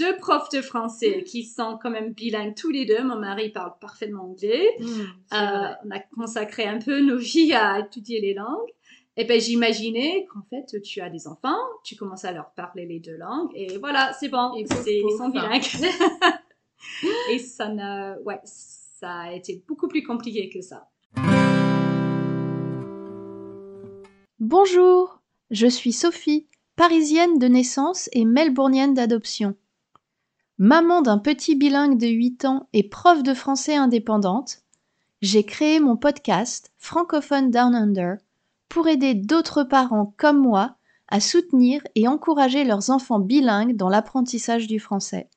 deux profs de français qui sont quand même bilingues tous les deux. Mon mari parle parfaitement anglais. C'est Euh, on a consacré un peu nos vies à étudier les langues. Et ben j'imaginais qu'en fait tu as des enfants, tu commences à leur parler les deux langues et voilà c'est bon, Et ils sont hein. bilingues. et ça n'a, ouais, ça a été beaucoup plus compliqué que ça. Bonjour, je suis Sophie, parisienne de naissance et melbournienne d'adoption. Maman d'un petit bilingue de 8 ans et prof de français indépendante, j'ai créé mon podcast Francophone Down Under pour aider d'autres parents comme moi à soutenir et encourager leurs enfants bilingues dans l'apprentissage du français.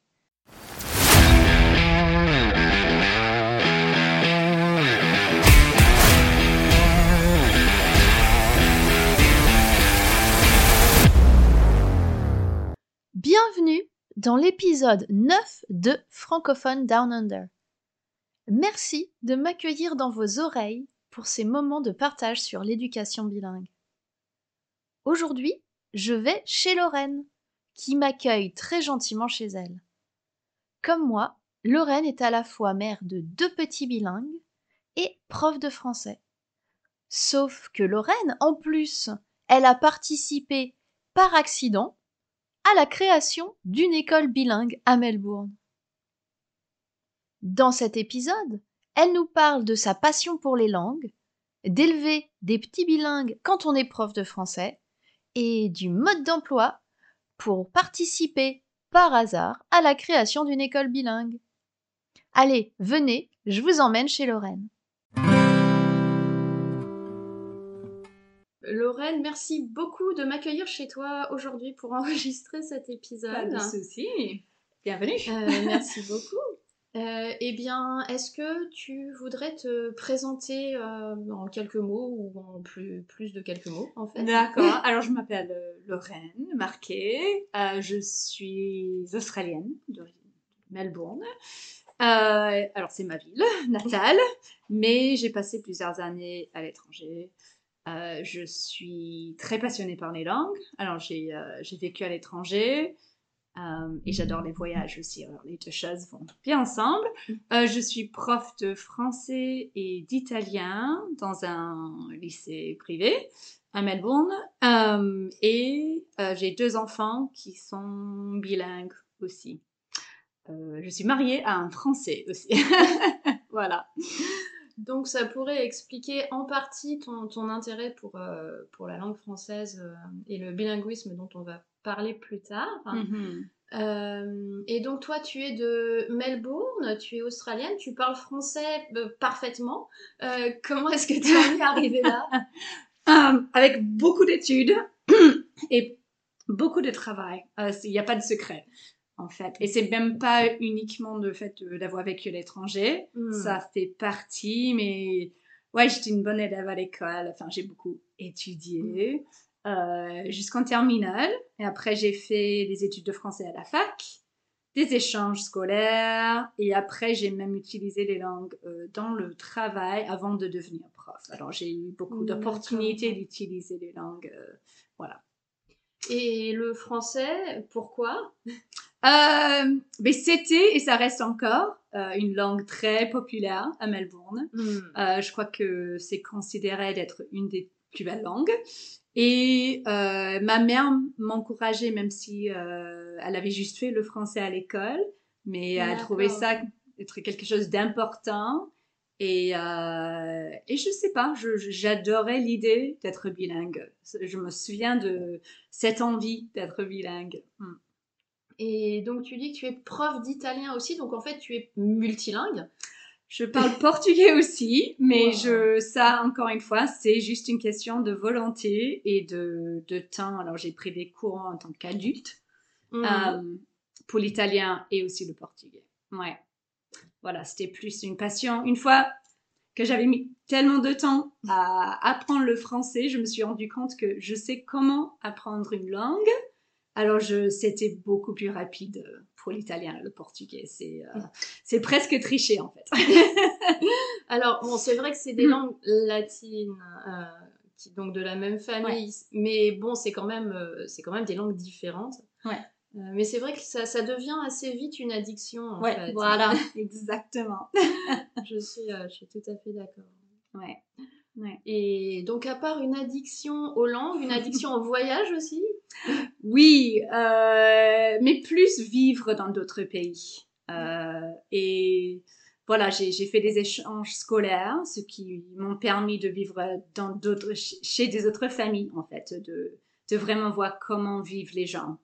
Bienvenue dans l'épisode 9 de Francophone Down Under. Merci de m'accueillir dans vos oreilles pour ces moments de partage sur l'éducation bilingue. Aujourd'hui, je vais chez Lorraine, qui m'accueille très gentiment chez elle. Comme moi, Lorraine est à la fois mère de deux petits bilingues et prof de français. Sauf que Lorraine, en plus, elle a participé par accident à la création d'une école bilingue à Melbourne. Dans cet épisode, elle nous parle de sa passion pour les langues, d'élever des petits bilingues quand on est prof de français, et du mode d'emploi pour participer par hasard à la création d'une école bilingue. Allez, venez, je vous emmène chez Lorraine. Lorraine, merci beaucoup de m'accueillir chez toi aujourd'hui pour enregistrer cet épisode. Pas de souci. Bienvenue. Euh, merci beaucoup. Euh, eh bien, est-ce que tu voudrais te présenter euh, en quelques mots ou en plus, plus de quelques mots en fait? D'accord. Alors, je m'appelle Lorraine Marquet. Je suis australienne, d'origine de Melbourne. Alors, c'est ma ville natale, mais j'ai passé plusieurs années à l'étranger. Euh, je suis très passionnée par les langues. Alors, j'ai euh, vécu à l'étranger. euh, et j'adore les voyages aussi. Alors, les deux choses vont bien ensemble. Je suis prof de français et d'italien dans un lycée privé à Melbourne. Et j'ai deux enfants qui sont bilingues aussi. Je suis mariée à un Français aussi. voilà. Donc ça pourrait expliquer en partie ton, ton intérêt pour, euh, pour la langue française euh, et le bilinguisme dont on va parler plus tard. Mhm. Euh, et donc toi, tu es de Melbourne, tu es australienne, tu parles français parfaitement. Comment est-ce que tu en es arrivée là? Avec beaucoup d'études et beaucoup de travail. Il n'y a pas de secret, en fait. Et c'est même pas uniquement le fait de- d'avoir vécu à l'étranger. Hmm. Ça fait partie, mais ouais, j'étais une bonne élève à l'école. Enfin, j'ai beaucoup étudié euh, jusqu'en terminale. Et après, j'ai fait des études de français à la fac, des échanges scolaires. Et après, j'ai même utilisé les langues euh, dans le travail avant de devenir prof. Alors, j'ai eu beaucoup d'opportunités d'utiliser les langues. euh, voilà. Et le français, pourquoi? Euh, mais c'était, et ça reste encore, euh, une langue très populaire à Melbourne. Euh, je crois que c'est considéré d'être une des plus belles langues. Et ma mère m'encourageait, même si elle avait juste fait le français à l'école, mais elle trouvait ça être quelque chose d'important. Et, euh, et je sais pas, j'adorais l'idée d'être bilingue. Je me souviens de cette envie d'être bilingue. Hmm. Et donc tu dis que tu es prof d'italien aussi, donc en fait tu es multilingue. Je parle portugais aussi, mais Wow. je, ça, encore une fois, c'est juste une question de volonté et de, de temps. Alors, j'ai pris des cours en tant qu'adulte Mhm. euh, pour l'italien et aussi le portugais. Ouais. Voilà, c'était plus une passion. Une fois que j'avais mis tellement de temps à apprendre le français, je me suis rendu compte que je sais comment apprendre une langue. Alors, je, c'était beaucoup plus rapide pour l'italien le portugais. C'est, euh, c'est presque triché, en fait. Alors bon, c'est vrai que c'est des Mm. langues latines, euh, qui donc de la même famille, mais bon, c'est quand même, euh, c'est quand même des langues différentes. Ouais. Euh, mais c'est vrai que ça, ça devient assez vite une addiction, en Ouais, fait. voilà, exactement. Je suis, euh, je suis tout à fait d'accord. Ouais. Ouais. Et donc, à part une addiction aux langues, une addiction au voyage aussi? Oui, euh, mais plus vivre dans d'autres pays. Euh, et voilà, j'ai fait des échanges scolaires, ce qui m'ont permis de vivre dans d'autres, chez des autres familles, en fait, de, de vraiment voir comment vivent les gens.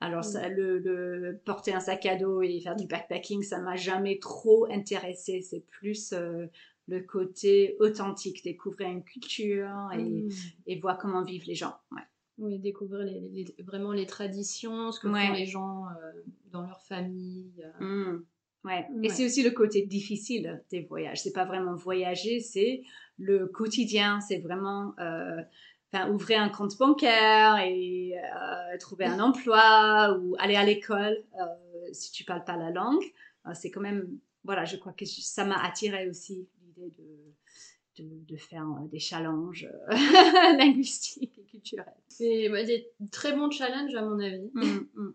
Alors, ça, le, le porter un sac à dos et faire du backpacking, ça m'a jamais trop intéressé. C'est plus euh, le côté authentique, découvrir une culture et, Mm. et voir comment vivent les gens. Ouais. Oui, découvrir les, les- vraiment les traditions, ce que Ouais. font les gens euh, dans leur famille. euh. Mm. Ouais. Ouais. Et c'est aussi le côté difficile des voyages. C'est pas vraiment voyager, c'est le quotidien. C'est vraiment euh, enfin, ouvrir un compte bancaire et euh, trouver un emploi ou aller à l'école euh, si tu parles pas la langue. C'est quand même voilà, je crois que ça m'a attiré aussi l'idée de, de de faire euh, des challenges euh, linguistiques et culturels. C'est bah, des très bons challenges, à mon avis. Mm, mm.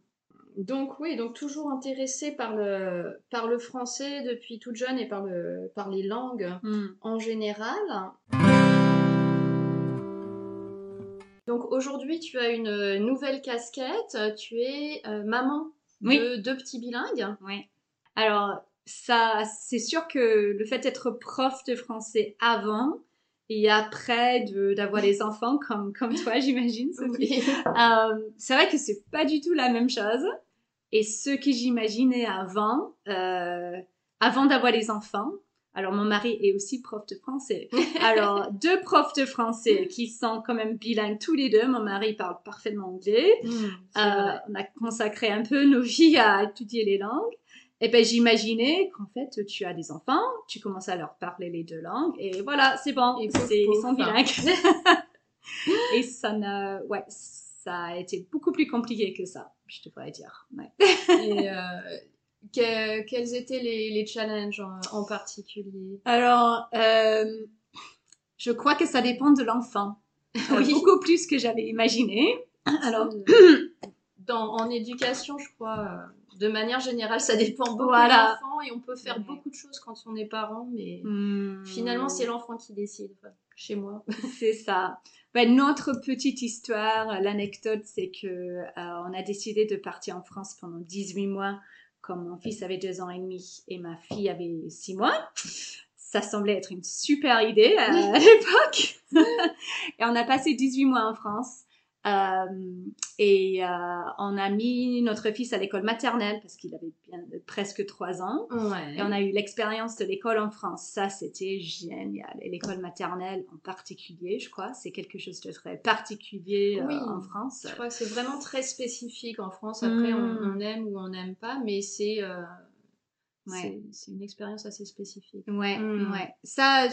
Donc oui, donc toujours intéressée par le, par le français depuis toute jeune et par, le, par les langues Mm. en général. Donc aujourd'hui, tu as une nouvelle casquette, tu es euh, maman Oui. de deux petits bilingues. Oui. Alors, ça, c'est sûr que le fait d'être prof de français avant et après de- d'avoir les enfants comme, comme toi, j'imagine, Sophie, euh, c'est vrai que c'est pas du tout la même chose. Et ce que j'imaginais avant, euh, avant d'avoir les enfants, alors mon mari est aussi prof de français. Alors, deux profs de français qui sont quand même bilingues tous les deux. Mon mari parle parfaitement anglais. Mm, Euh, on a consacré un peu nos vies à étudier les langues. Et ben j'imaginais qu'en fait tu as des enfants, tu commences à leur parler les deux langues et voilà c'est bon, Et c'est- ils sont bilingues. et ça n'a, ouais, ça a été beaucoup plus compliqué que ça, je devrais dire. Ouais. Et, euh, que- quels étaient les, les challenges en, en particulier? Alors euh, je crois que ça dépend de l'enfant, Oui. beaucoup plus que j'avais imaginé. Alors Euh, dans, en éducation, je crois, euh, de manière générale, ça dépend beaucoup Voilà. de l'enfant et on peut faire Ouais. beaucoup de choses quand on est parent, mais hmm, finalement, c'est l'enfant qui décide, enfin, chez moi. C'est ça. Ben, notre petite histoire, l'anecdote, c'est que euh, on a décidé de partir en France pendant 18 mois, comme mon fils avait deux ans et demi et ma fille avait six mois. Ça semblait être une super idée à, à l'époque. et on a passé 18 mois en France. Euh, et euh, on a mis notre fils à l'école maternelle parce qu'il avait bien, presque trois ans. Ouais. Et on a eu l'expérience de l'école en France. Ça, c'était génial. Et l'école maternelle en particulier, je crois, c'est quelque chose de très particulier euh, Oui. en France. Je crois que c'est vraiment très spécifique en France. Après, on, Mm. on aime ou on n'aime pas, mais c'est euh, Ouais. c'est- une expérience assez spécifique. Ouais, Mm. ouais. Ça,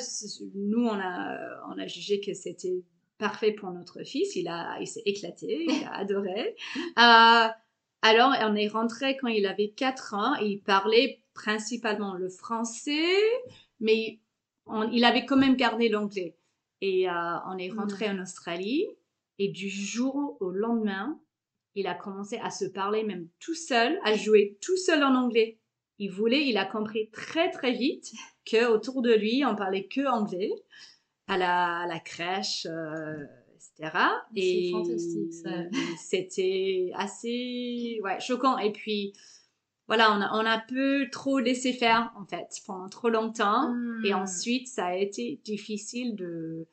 nous, on a, on a jugé que c'était parfait pour notre fils. Il a, il s'est éclaté, il a adoré. Euh, alors, on est rentré quand il avait 4 ans et il parlait principalement le français, mais on- il avait quand même gardé l'anglais. Et euh, on est rentré en Australie et du jour au lendemain, il a commencé à se parler même tout seul, à jouer tout seul en anglais. Il voulait, il a compris très très vite que autour de lui, on parlait que anglais à la, à la crèche, euh, etc. C'est Et fantastique, ça. C'était assez ouais, choquant. Et puis, voilà, on a, on a peu trop laissé faire, en fait, pendant trop longtemps. Et ensuite, ça a été difficile de,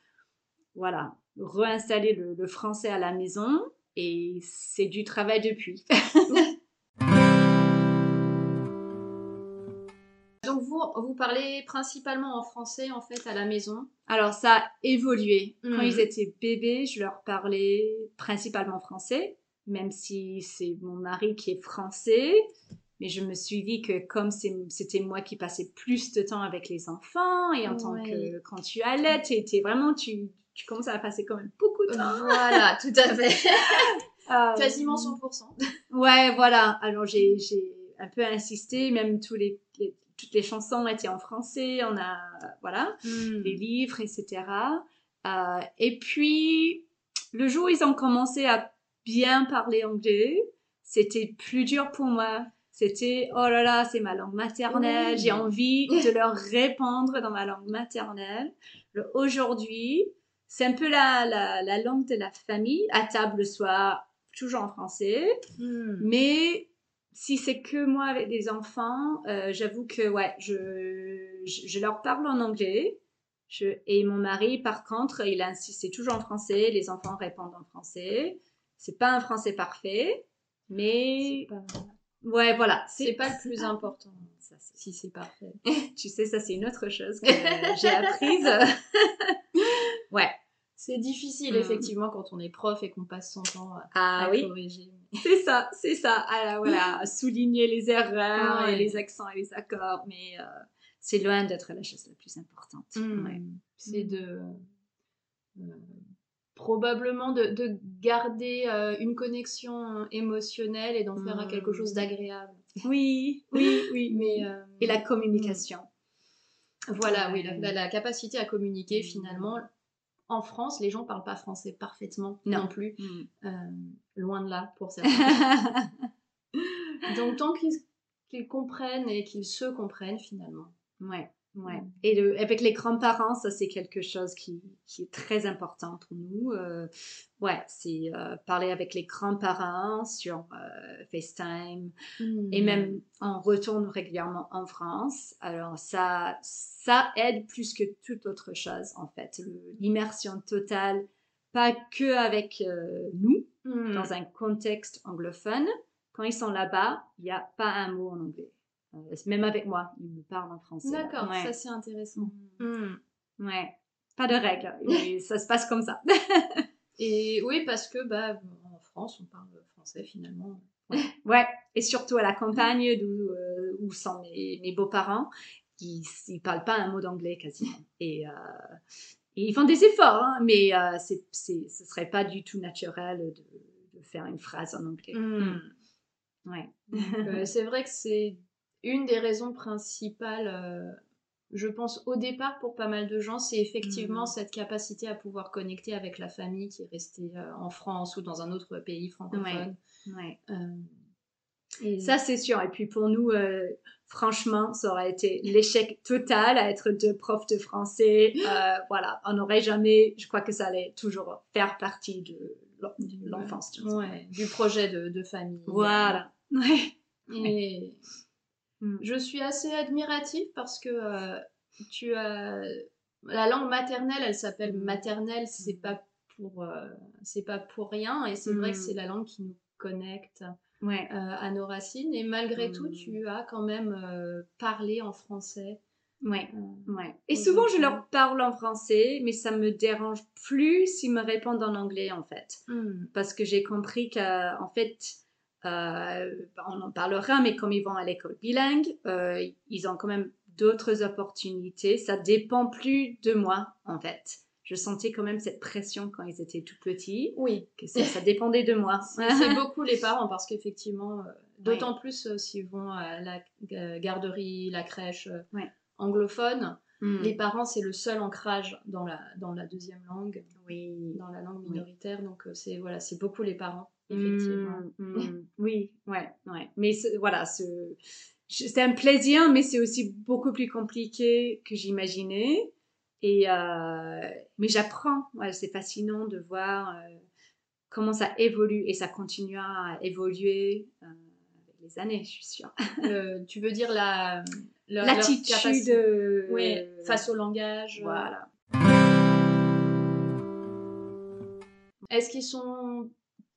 voilà, réinstaller le, le français à la maison. Et c'est du travail depuis. Vous, vous parlez principalement en français en fait à la maison? Alors, ça a évolué. Quand Mhm. ils étaient bébés, je leur parlais principalement français, même si c'est mon mari qui est français. Mais je me suis dit que comme c'était moi qui passais plus de temps avec les enfants, et en tant que quand tu allais, t'es t'es vraiment, tu, tu commences à passer quand même beaucoup de temps. Voilà, tout à fait. Euh, Quasiment 100%. Ouais, voilà. Alors j'ai un peu insisté, même tous les- toutes les chansons étaient en français. On a voilà Mm. les livres, etc. Euh, et puis le jour où ils ont commencé à bien parler anglais, c'était plus dur pour moi. C'était, oh là là, c'est ma langue maternelle, j'ai envie de leur répondre dans ma langue maternelle. Le Aujourd'hui, c'est un peu la, la, la langue de la famille, à table le soir, toujours en français. Hmm. Mais si c'est que moi avec des enfants, euh, j'avoue que ouais, je, je, je leur parle en anglais. Je, et mon mari, par contre, il insiste, c'est toujours en français. Les enfants répondent en français. C'est pas un français parfait, mais pas- ouais, voilà. C'est pas le plus important, Ça, si c'est parfait. tu sais, ça c'est une autre chose que j'ai apprise. ouais. C'est difficile, Hmm. effectivement, quand on est prof et qu'on passe son temps à, Ah à oui. corriger. C'est ça, c'est ça. Alors voilà, souligner les erreurs Ouais. et les accents et les accords, mais euh, c'est loin d'être la chose la plus importante. Hmm. Ouais. C'est de. euh, probablement de, de garder euh, une connexion émotionnelle et d'en faire Hmm. quelque chose d'agréable. Oui, oui, oui. Mais, euh, Et la communication. Voilà, oui, la capacité à communiquer, finalement. En France, les gens parlent pas français parfaitement non, Non. plus. Mm. Euh, loin de là, pour certains. Donc, tant qu'ils qu'ils comprennent et qu'ils se comprennent, finalement. ouais, ouais. Mm. Et le- avec les grands-parents, ça c'est quelque chose qui, qui est très important pour nous. Euh, ouais, c'est euh, parler avec les grands-parents sur euh, FaceTime, Et même on retourne régulièrement en France. Alors ça, ça aide plus que toute autre chose en fait. L'immersion totale, pas que avec nous, Hmm. dans un contexte anglophone. Quand ils sont là-bas, il n'y a pas un mot en anglais. Euh, même avec moi, ils me parlent en français. D'accord, ouais. ça c'est intéressant. Mm. Hmm. Ouais. Pas de règles. Et ça se passe comme ça. Et oui, parce que bah, en France, on parle français finalement. Ouais, et surtout à la campagne d'où euh, où sont mes, mes beaux-parents, ils ne parlent pas un mot d'anglais quasiment. Et, euh, et ils font des efforts, hein, mais euh, c'est, c'est, ce serait pas du tout naturel de, de faire une phrase en anglais. Hmm. Ouais. Donc, euh, c'est vrai que c'est une des raisons principales, euh, je pense, au départ pour pas mal de gens, c'est effectivement Mm. cette capacité à pouvoir connecter avec la famille qui est restée euh, en France ou dans un autre pays francophone. ouais. Euh, et Ça, c'est sûr. Et puis pour nous, franchement, ça aurait été l'échec total à être deux profs de français. Voilà, on n'aurait jamais, je crois que ça allait toujours faire partie de l'en- de l'enfance. ouais, du projet de, de famille. Voilà. Et Mm. je suis assez admirative parce que euh, tu as la langue maternelle, elle s'appelle Mm. maternelle, c'est pas pour euh, c'est pas pour rien et c'est vrai que c'est la langue qui nous connecte Ouais. euh, à nos racines et malgré Mm. tout tu as quand même parlé en français. Ouais. Ouais. Et souvent, je leur parle en français, mais ça me dérange plus s'ils me répondent en anglais, en fait. mm, Parce que j'ai compris qu'en fait, euh, on en parlera, mais comme ils vont à l'école bilingue, euh, ils ont quand même d'autres opportunités. Ça dépend plus de moi, en fait. Je sentais quand même cette pression quand ils étaient tout petits, Oui, que ça, ça dépendait de moi. c'est beaucoup les parents parce qu'effectivement, euh, d'autant plus euh, s'ils vont à la garderie, la crèche Ouais. anglophone. Mm. Les parents, c'est le seul ancrage dans la, dans la deuxième langue, Oui. dans la langue Oui. minoritaire. Donc, c'est voilà, c'est beaucoup les parents, effectivement. Mm, mm. oui, ouais, ouais. Mais voilà, ce- c'est un plaisir, mais c'est aussi beaucoup plus compliqué que j'imaginais. Et euh, mais j'apprends. Ouais, c'est fascinant de voir euh, comment ça évolue et ça continuera à évoluer euh, avec les années, je suis sûre. Le- tu veux dire la, leur L'attitude. euh, face au langage. euh, Voilà. Est-ce qu'ils sont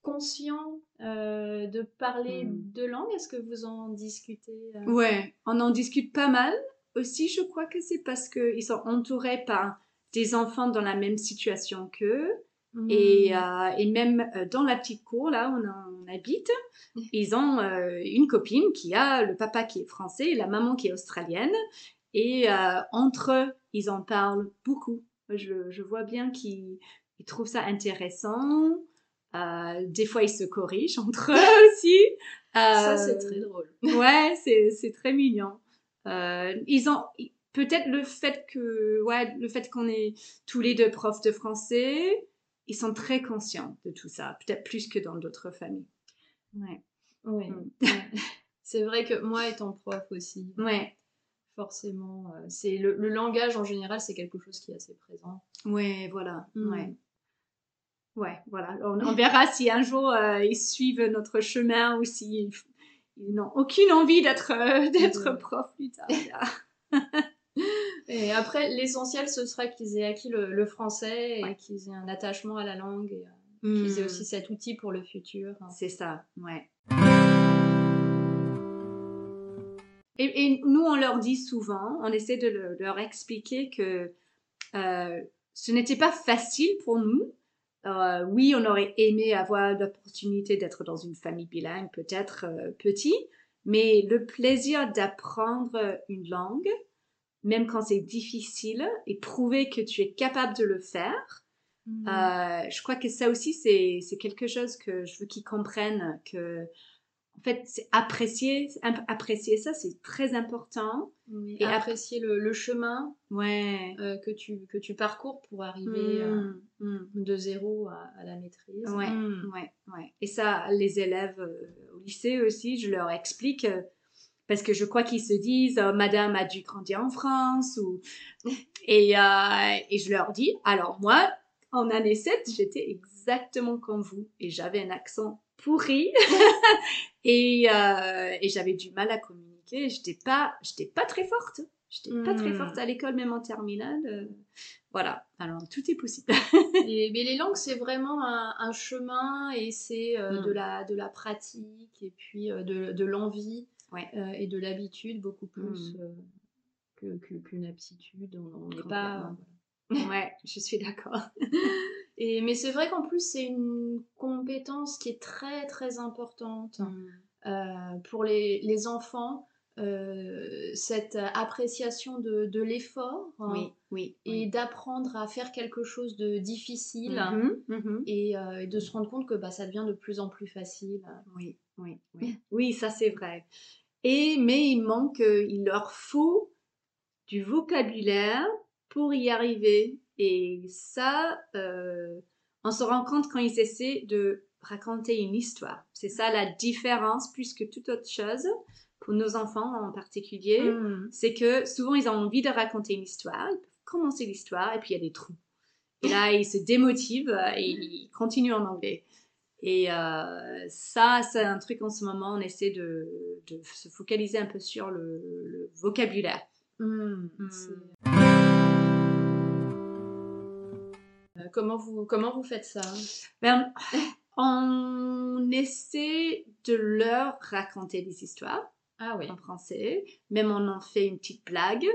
conscients euh, de parler Mm. deux langues? Est-ce que vous en discutez euh? Ouais, on en discute pas mal. Aussi, je crois que c'est parce qu'ils sont entourés par des enfants dans la même situation qu'eux. Mm. Et, euh, et même euh, dans la petite cour, là où on, habite, ils ont une copine qui a le papa qui est français et la maman qui est australienne. Et entre eux, ils en parlent beaucoup. Je, je vois bien qu'ils ils trouvent ça intéressant. Euh, des fois, ils se corrigent entre eux aussi. Ça, Euh, c'est très drôle. ouais, c'est, très mignon. Euh, ils ont peut-être le fait que ouais, le fait qu'on est tous les deux profs de français, ils sont très conscients de tout ça, peut-être plus que dans d'autres familles. Ouais. Oui. Mm. ouais. C'est vrai que moi, étant prof aussi, Ouais, forcément, c'est le, le langage en général, c'est quelque chose qui est assez présent. ouais, voilà. Mm. Ouais. Ouais, voilà. On, on verra si un jour euh, ils suivent notre chemin ou s'ils ils n'ont aucune envie d'être euh, d'être prof plus tard. Et après, l'essentiel, ce sera qu'ils aient acquis le, le français et Ouais. qu'ils aient un attachement à la langue et euh, qu'ils aient aussi cet outil pour le futur. hein. C'est ça, ouais. Et, et nous, on leur dit souvent, on essaie de, le- de leur expliquer que euh, ce n'était pas facile pour nous. Euh, oui, on aurait aimé avoir l'opportunité d'être dans une famille bilingue, peut-être euh, petit, mais le plaisir d'apprendre une langue, même quand c'est difficile, et prouver que tu es capable de le faire, Mm. euh, je crois que ça aussi, c'est c'est quelque chose que je veux qu'ils comprennent que, en fait, c'est apprécier, apprécier ça, c'est très important. Oui, et ap- apprécier le, le chemin Ouais. euh, que, tu, que tu parcours pour arriver euh, Mm, mm. de zéro à, à la maîtrise. Ouais, Mm. ouais, ouais. Et ça, les élèves euh, au lycée aussi, je leur explique. euh, parce que je crois qu'ils se disent, euh, Madame a dû grandir en France, ou et, euh, et je leur dis, alors moi, en année 7, j'étais exactement comme vous, et j'avais un accent pourri, et, euh, et j'avais du mal à communiquer. J'étais pas, j'étais pas très forte. J'étais pas très Mm. forte à l'école, même en terminale. euh, voilà. Alors tout est possible. Et- mais les langues, c'est vraiment un, un chemin et c'est euh, Mm. de, la, de la pratique et puis de, de l'envie Ouais. et de l'habitude beaucoup plus Mm. euh, que- que- qu'une aptitude. On n'est pas. Ouais, je suis d'accord. Et, mais c'est vrai qu'en plus, c'est une compétence qui est très très importante Mm. euh, pour les, les enfants. euh, cette appréciation de, de l'effort hein, Oui, oui. et d'apprendre à faire quelque chose de difficile Mhm, mhm. et, euh, et de se rendre compte que bah, ça devient de plus en plus facile. Oui, oui, oui. Oui, ça c'est vrai. Et mais il manque, il leur faut du vocabulaire pour y arriver. Et ça, euh, on se rend compte quand ils essaient de raconter une histoire. C'est ça la différence plus que toute autre chose pour nos enfants en particulier. Mm. c'est que souvent ils ont envie de raconter une histoire, ils peuvent commencer l'histoire et puis il y a des trous. Et là, ils se démotivent euh, et ils continuent en anglais. Et euh, ça, c'est un truc en ce moment, on essaie de, de se focaliser un peu sur le, le vocabulaire. Mm. Comment vous, comment vous faites ça? Ben, on essaie de leur raconter des histoires Ah oui. en français. Même on en fait une petite blague.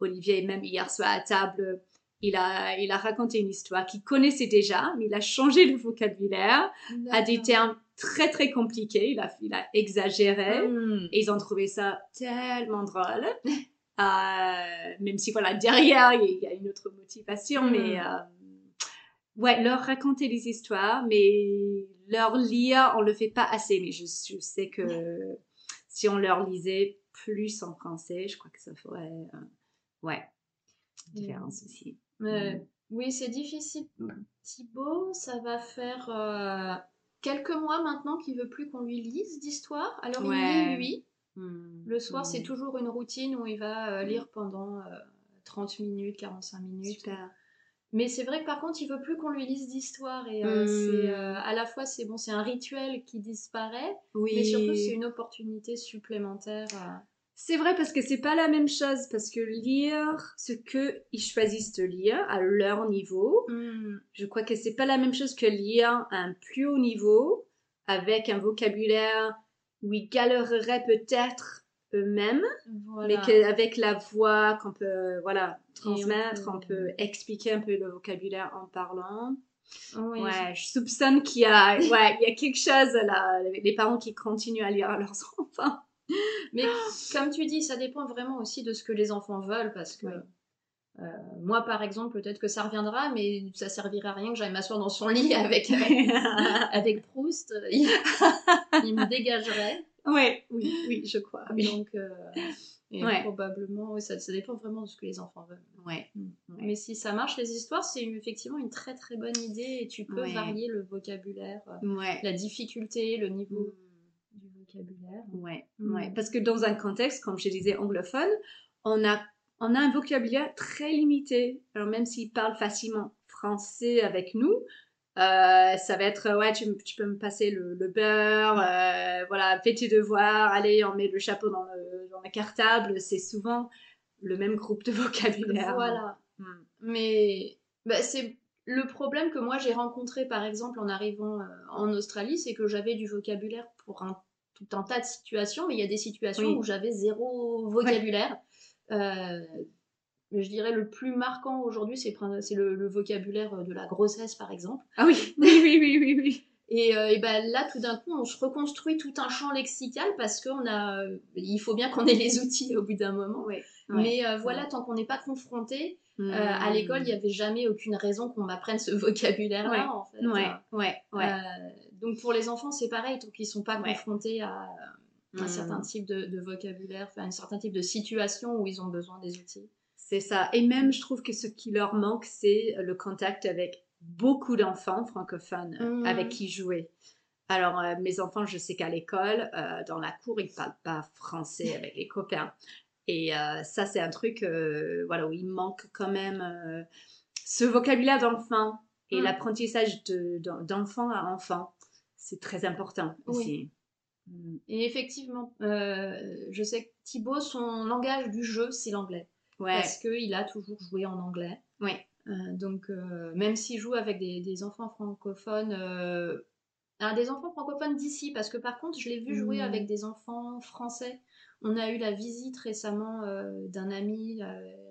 Olivier, même hier soir à table, il a, il a raconté une histoire qu'il connaissait déjà, mais il a changé le vocabulaire à des termes très très compliqués. Il a, il a exagéré. Mm. Et ils ont trouvé ça tellement drôle. Euh, même si, voilà, derrière, il y a- une autre motivation. Mm. Mais, euh, ouais, leur raconter des histoires, mais leur lire, on le fait pas assez. Mais je, je sais que si on leur lisait plus en français, je crois que ça ferait, euh, ouais, une différence aussi. Euh, oui, c'est difficile. Thibaut, ça va faire euh, quelques mois maintenant qu'il veut plus qu'on lui lise d'histoire. Alors il Ouais. lit lui. Mm. Le soir, Mm. c'est toujours une routine où il va euh, lire pendant euh, 30 minutes, 45 minutes. Super. Mais c'est vrai que par contre, il veut plus qu'on lui lise d'histoire. Et euh, c'est, euh, à la fois, c'est bon, c'est un rituel qui disparaît, Oui. mais surtout, c'est une opportunité supplémentaire. C'est vrai parce que c'est pas la même chose parce que lire ce que ils choisissent de lire à leur niveau, mm, je crois que c'est pas la même chose que lire à un plus haut niveau avec un vocabulaire où ils galéreraient peut-être eux-mêmes, Voilà. mais qu'avec la voix qu'on peut voilà transmettre, on on peut- expliquer un peu le vocabulaire en parlant. Oui, Ouais, je soupçonne qu'il y a ouais, il y a quelque chose là, les parents qui continuent à lire à leurs enfants. Mais comme tu dis, ça dépend vraiment aussi de ce que les enfants veulent, parce que Oui. euh, moi, par exemple, peut-être que ça reviendra, mais ça servirait à rien que j'aille m'asseoir dans son lit avec, avec Proust. Il, il me dégagerait. Ouais, oui, oui, je crois. Oui. Donc, euh, et Ouais. probablement, oui, ça, ça dépend vraiment de ce que les enfants veulent. Ouais. Ouais. Mais si ça marche, les histoires, c'est effectivement une très très bonne idée et tu peux Ouais. varier le vocabulaire, euh, la difficulté, le niveau Mm. du vocabulaire. Ouais, Mm. ouais. Parce que dans un contexte, comme je disais, anglophone, on a, on a un vocabulaire très limité. Alors même s'ils parlent facilement français avec nous, euh, ça va être, ouais, tu, tu peux me passer le, le beurre, euh, voilà, fais tes devoirs, allez, on met le chapeau dans le, dans le cartable. C'est souvent le même groupe de vocabulaire. Voilà. Mm. Mais bah, c'est le problème que moi j'ai rencontré par exemple en arrivant euh, en Australie, c'est que j'avais du vocabulaire pour un, tout un tas de situations, mais il y a des situations Oui. où j'avais zéro vocabulaire. Mais je dirais le plus marquant aujourd'hui, c'est le, le vocabulaire de la grossesse par exemple. Ah oui, oui, oui, oui, oui, oui. Et, euh, et ben là, tout d'un coup, on se reconstruit tout un champ lexical parce qu'on a, il faut bien qu'on ait les outils au bout d'un moment. Ouais, Mais euh, voilà, tant qu'on n'est pas confronté, Mm. euh, à l'école, il n'y avait jamais aucune raison qu'on m'apprenne ce vocabulaire-là, Ouais. en fait. Ouais, ouais, ouais. Euh, donc pour les enfants, c'est pareil, tant qu'ils ne sont pas confrontés à un Mm. certain type de, de vocabulaire, enfin, un certain type de situation où ils ont besoin des outils. C'est ça. Et même, je trouve que ce qui leur manque, c'est le contact avec beaucoup d'enfants francophones euh, Mhm. avec qui jouer. Alors, euh, mes enfants, je sais qu'à l'école, euh, dans la cour, ils ne parlent pas français avec les copains. Et euh, ça, c'est un truc voilà, où il manque quand même ce vocabulaire d'enfant et Mhm. l'apprentissage de- d'en- d'enfant à enfant. C'est très important aussi. Et effectivement, je sais que Thibaut, son langage du jeu, c'est l'anglais. Ouais, Parce qu'il a toujours joué en anglais. ouais. Euh, donc, euh, même s'il joue avec des, des enfants francophones, euh, alors des enfants francophones d'ici, parce que par contre, je l'ai vu jouer avec des enfants français. On a eu la visite récemment d'un ami,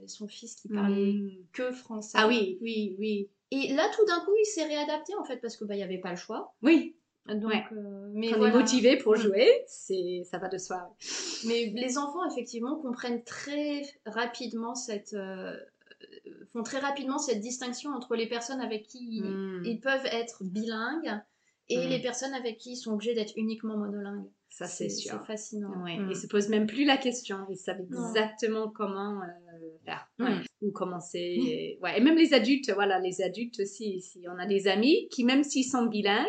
son fils qui parlait Mm. que français. Ah oui, oui, oui. Et là, tout d'un coup, il s'est réadapté en fait, parce que bah, il n'y avait pas le choix. Oui, Donc, Ouais. euh, mais quand on est motivé pour Mm. jouer, c'est ça va de soi. Mais les enfants, effectivement, comprennent très rapidement cette. euh, font très rapidement cette distinction entre les personnes avec qui ils, Mm. ils peuvent être bilingues et Mm. les personnes avec qui ils sont obligés d'être uniquement monolingues. Ça, c'est sûr. C'est fascinant. Ouais. Mm. Ils se posent même plus la question. Ils savent exactement comment euh, faire. Ouais. Ou commencer. Et, ouais. et même les adultes, voilà, les adultes aussi. Si on a des amis qui, même s'ils sont bilingues,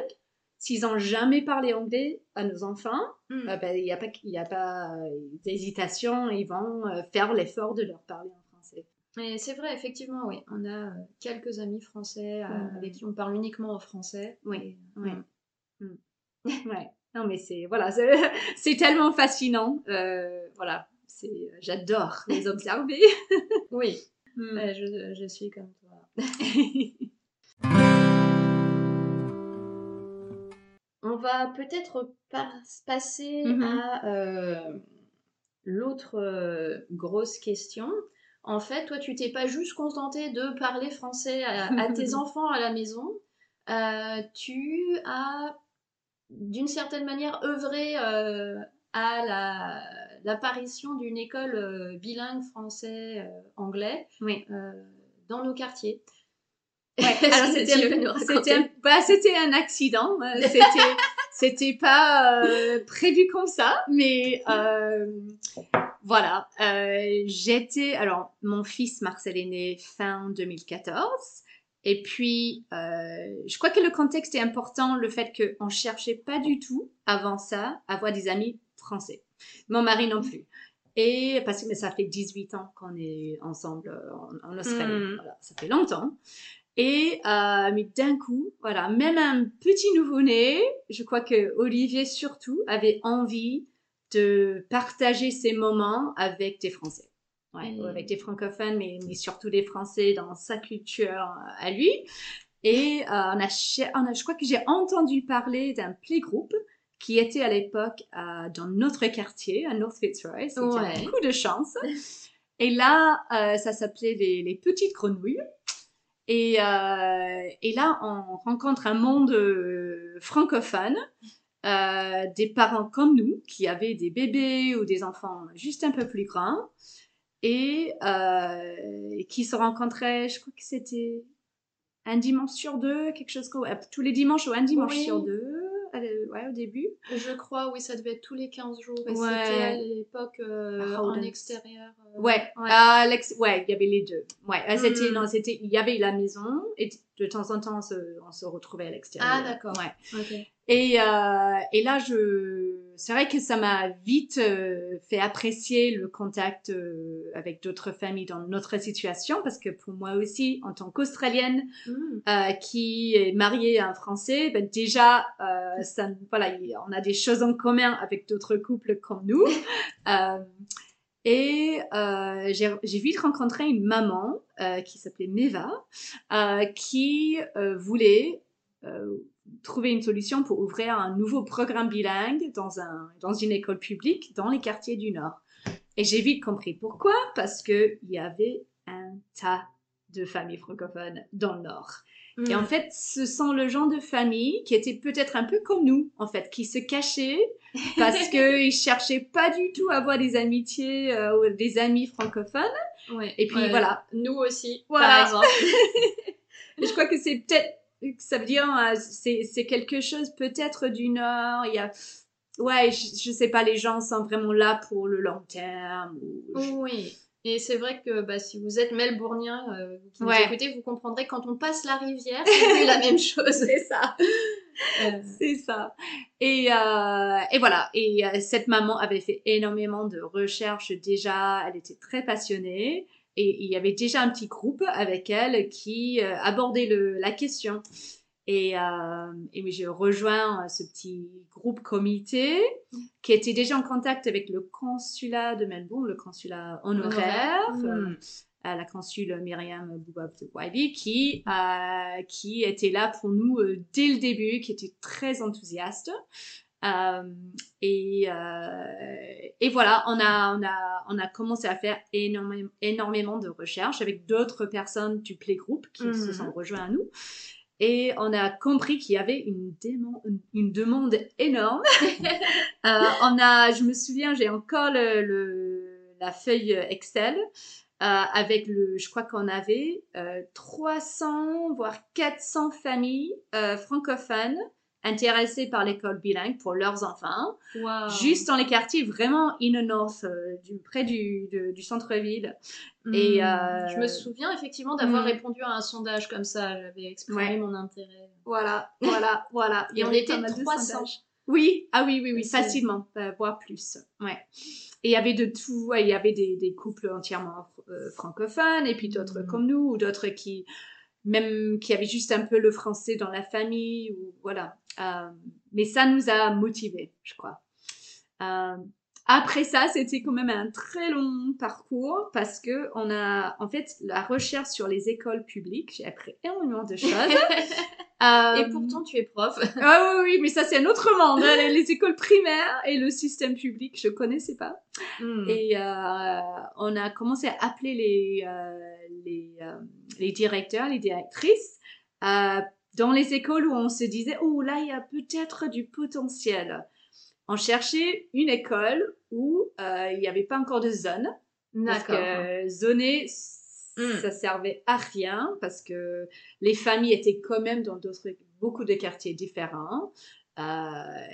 s'ils n'ont jamais parlé anglais à nos enfants, Mm. euh, ben, il n'y a pas, il y a pas euh, d'hésitation. Ils vont euh, faire l'effort de leur parler en français. Et c'est vrai, effectivement, oui. On a quelques amis français euh, Mm. avec qui on parle uniquement en français. Oui, Et, oui. mm. ouais. Non, mais c'est voilà, c'est c'est tellement fascinant. Euh, voilà, c'est j'adore les observer. Oui, Mm. Je, je suis comme toi. Va peut-être par- passer Mhm. à euh, l'autre euh, grosse question. En fait, toi, tu t'es pas juste contenté de parler français à, à tes enfants à la maison. Euh, tu as, d'une certaine manière, œuvré à la- l'apparition d'une école bilingue français-anglais Oui. dans nos quartiers. Ouais, alors c'était un, bah, c'était un accident. euh, C'était, c'était pas euh, prévu comme ça, mais euh, voilà. Euh, j'étais, alors mon fils Marcel est né fin 2014. Et puis, je crois que le contexte est important, le fait qu'on cherchait pas du tout, avant ça, à avoir des amis français. Mon mari non plus. Et parce que mais ça fait 18 ans qu'on est ensemble en, en Australie. Mm. Voilà, ça fait longtemps. Et euh, mais d'un coup, voilà, même un petit nouveau-né, je crois que Olivier surtout avait envie de partager ces moments avec des Français. Ouais, Mm. ou avec des francophones, mais, mais surtout des Français dans sa culture euh, à lui. Et euh, on, a, cher- on a- je crois que j'ai entendu parler d'un playgroup qui était à l'époque euh, dans notre quartier, à North Fitzroy. C'était Ouais. un coup de chance. Et là, euh, ça s'appelait les, les Petites Grenouilles. Et, euh, et là, on rencontre un monde euh, francophone, euh, des parents comme nous, qui avaient des bébés ou des enfants juste un peu plus grands, et qui se rencontraient, je crois que c'était un dimanche sur deux, quelque chose comme... Tous les dimanches ou un dimanche Oui. sur deux, ouais, au début. Je crois, oui, ça devait être tous les 15 jours. Et Ouais. c'était à l'époque euh, en extérieur. euh, Ouais, ouais. à ouais, il y avait les deux. Ouais, euh, c'était Mm. non, c'était il y avait la maison et de temps en temps, on se, on se retrouvait à l'extérieur. Ah, d'accord. Ouais. Et, euh, et là, je, c'est vrai que ça m'a vite euh, fait apprécier le contact euh, avec d'autres familles dans notre situation, parce que pour moi aussi, en tant qu'Australienne Hmm. euh, qui est mariée à un Français, ben déjà, ça, voilà, il- on a des choses en commun avec d'autres couples comme nous. Et euh, j'ai vite rencontré une maman euh, qui s'appelait Meva, euh, qui voulait trouver une solution pour ouvrir un nouveau programme bilingue dans, un, dans une école publique dans les quartiers du Nord. Et j'ai vite compris pourquoi, parce qu'il y avait un tas de familles francophones dans le Nord. Et en Hmm. fait, ce sont le genre de famille qui étaient peut-être un peu comme nous, en fait, qui se cachaient parce qu'ils cherchaient pas du tout à avoir des amitiés euh, ou des amis francophones. Ouais. Et puis Ouais. voilà. Nous aussi, Voilà. par exemple. Je crois que c'est peut-être, ça veut dire, euh, c'est quelque chose peut-être du Nord. Il y a, ouais, je, je sais pas, les gens sont vraiment là pour le long terme. ou je- Oui. Et c'est vrai que bah, si vous êtes melbournien, euh, nous Ouais. écoutez, vous comprendrez quand on passe la rivière, c'est la même chose. C'est ça. Euh, C'est ça. Et, euh, et voilà. Et cette maman avait fait énormément de recherches déjà. Elle était très passionnée. Et il y avait déjà un petit groupe avec elle qui euh, abordait le, la question. Et, euh, et j'ai rejoint euh, ce petit groupe comité qui était déjà en contact avec le consulat de Melbourne, le consulat honoraire, euh, à la consul Myriam Boubab de Wiley, qui, euh, qui était là pour nous euh, dès le début, qui était très enthousiaste. Euh, et, euh, et voilà, on a, on, a, on a commencé à faire énormément, énormément de recherches avec d'autres personnes du playgroup qui Mhm. se sont rejoints à nous. Et on a compris qu'il y avait une, démon- une- une demande énorme. Euh, on a, je me souviens, j'ai encore le, le- la feuille Excel euh, avec le, je crois qu'on avait euh, 300 voire 400 familles francophones intéressées par l'école bilingue pour leurs enfants, juste dans les quartiers vraiment in the north, euh, du, près du, de- du centre-ville. et, Hmm. euh, Je me souviens effectivement d'avoir Hmm. répondu à un sondage comme ça. J'avais exprimé Ouais. mon intérêt. Voilà, voilà, voilà. Et on avait était pas mal de 300. sondages. Oui, ah oui, oui, oui, facilement, euh, voire plus. Ouais. Et il y avait de tout, ouais, il y avait des, des couples entièrement euh, francophones, et puis d'autres Mhm. comme nous, ou d'autres qui, même qui avaient juste un peu le français dans la famille, ou voilà. Euh, mais ça nous a motivés, je crois. Euh, après ça, c'était quand même un très long parcours parce que on a, en fait, la recherche sur les écoles publiques, j'ai appris énormément de choses. Euh, Et pourtant, tu es prof. ah oui, oui, mais ça c'est un autre monde. hein. Les, les écoles primaires et le système public, je connaissais pas. Hmm. Et euh, on a commencé à appeler les, euh, les, les directeurs, les directrices, dans les écoles où on se disait, oh là, il y a peut-être du potentiel. On cherchait une école où euh, il n'y avait pas encore de zone. Parce que zoner, Mm. ça servait à rien parce que les familles étaient quand même dans d'autres, beaucoup de quartiers différents. Euh,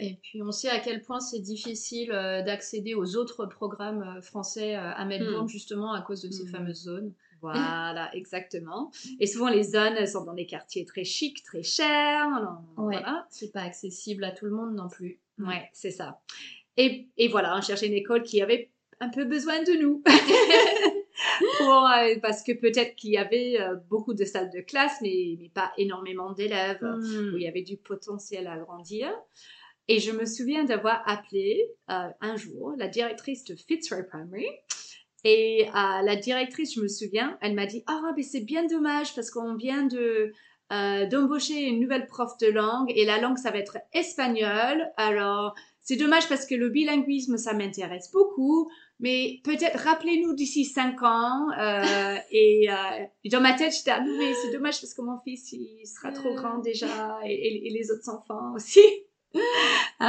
Et puis on sait à quel point c'est difficile euh, d'accéder aux autres programmes français à Melbourne Hmm. justement à cause de ces Hmm. fameuses zones. Voilà, exactement. Et souvent les zones sont dans des quartiers très chics, très chers. Ouais. Voilà. C'est pas accessible à tout le monde non plus. Ouais, c'est ça. Et, et voilà, on cherchait une école qui avait un peu besoin de nous. Pour, euh, parce que peut-être qu'il y avait euh, beaucoup de salles de classe, mais, mais pas énormément d'élèves. Hmm. où il y avait du potentiel à grandir. Et je me souviens d'avoir appelé euh, un jour la directrice de Fitzroy Primary. Et euh, la directrice, je me souviens, elle m'a dit Ah, mais c'est bien dommage parce qu'on vient de. euh, d'embaucher une nouvelle prof de langue et la langue ça va être espagnol alors c'est dommage parce que le bilinguisme ça m'intéresse beaucoup mais peut-être rappelez-nous d'ici cinq ans euh, et, euh, et dans ma tête j'étais ah mais c'est dommage parce que mon fils il sera trop grand déjà et, les autres enfants aussi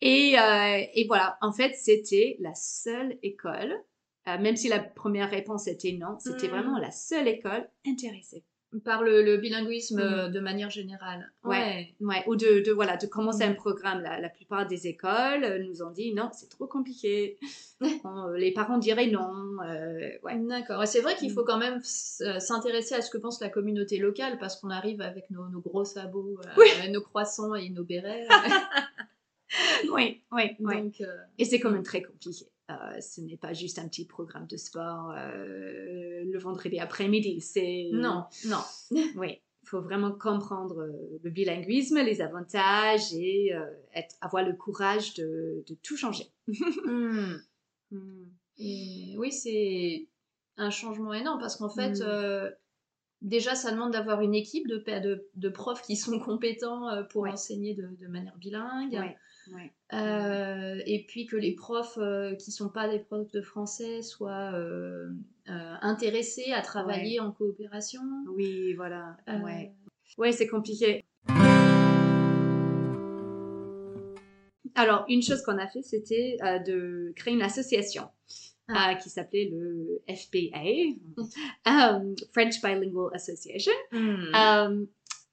et, euh, et voilà en fait c'était la seule école euh, même si la première réponse était non c'était Mm. vraiment la seule école intéressée Par le, le bilinguisme Mhm. euh, de manière générale. Ouais. Ouais, ou de, de, voilà, de commencer un programme. La, la plupart des écoles nous ont dit non, c'est trop compliqué. On- les parents diraient non. euh, ouais. D'accord. Et c'est vrai qu'il faut quand même s'intéresser à ce que pense la communauté locale parce qu'on arrive avec nos, nos gros sabots, Oui. nos croissants et nos bérets. Oui, oui, oui. Donc, euh, Et c'est quand même très compliqué. Euh, ce n'est pas juste un petit programme de sport euh, le vendredi après-midi. C'est non, non. Oui, il faut vraiment comprendre le bilinguisme, les avantages et être, avoir le courage de, de tout changer. Mm. Hmm. Et oui, c'est un changement énorme parce qu'en fait, Mm. euh, déjà, ça demande d'avoir une équipe de, de, de profs qui sont compétents pour Ouais. enseigner de, de manière bilingue. Ouais, ouais. Euh, et puis que les profs euh, qui sont pas des profs de français soient euh, euh, intéressés à travailler en coopération. Oui, voilà. Ouais, ouais c'est compliqué. Alors, une chose qu'on a fait, c'était de créer une association Ah. euh, qui s'appelait le FBA, um, French Bilingual Association. hmm,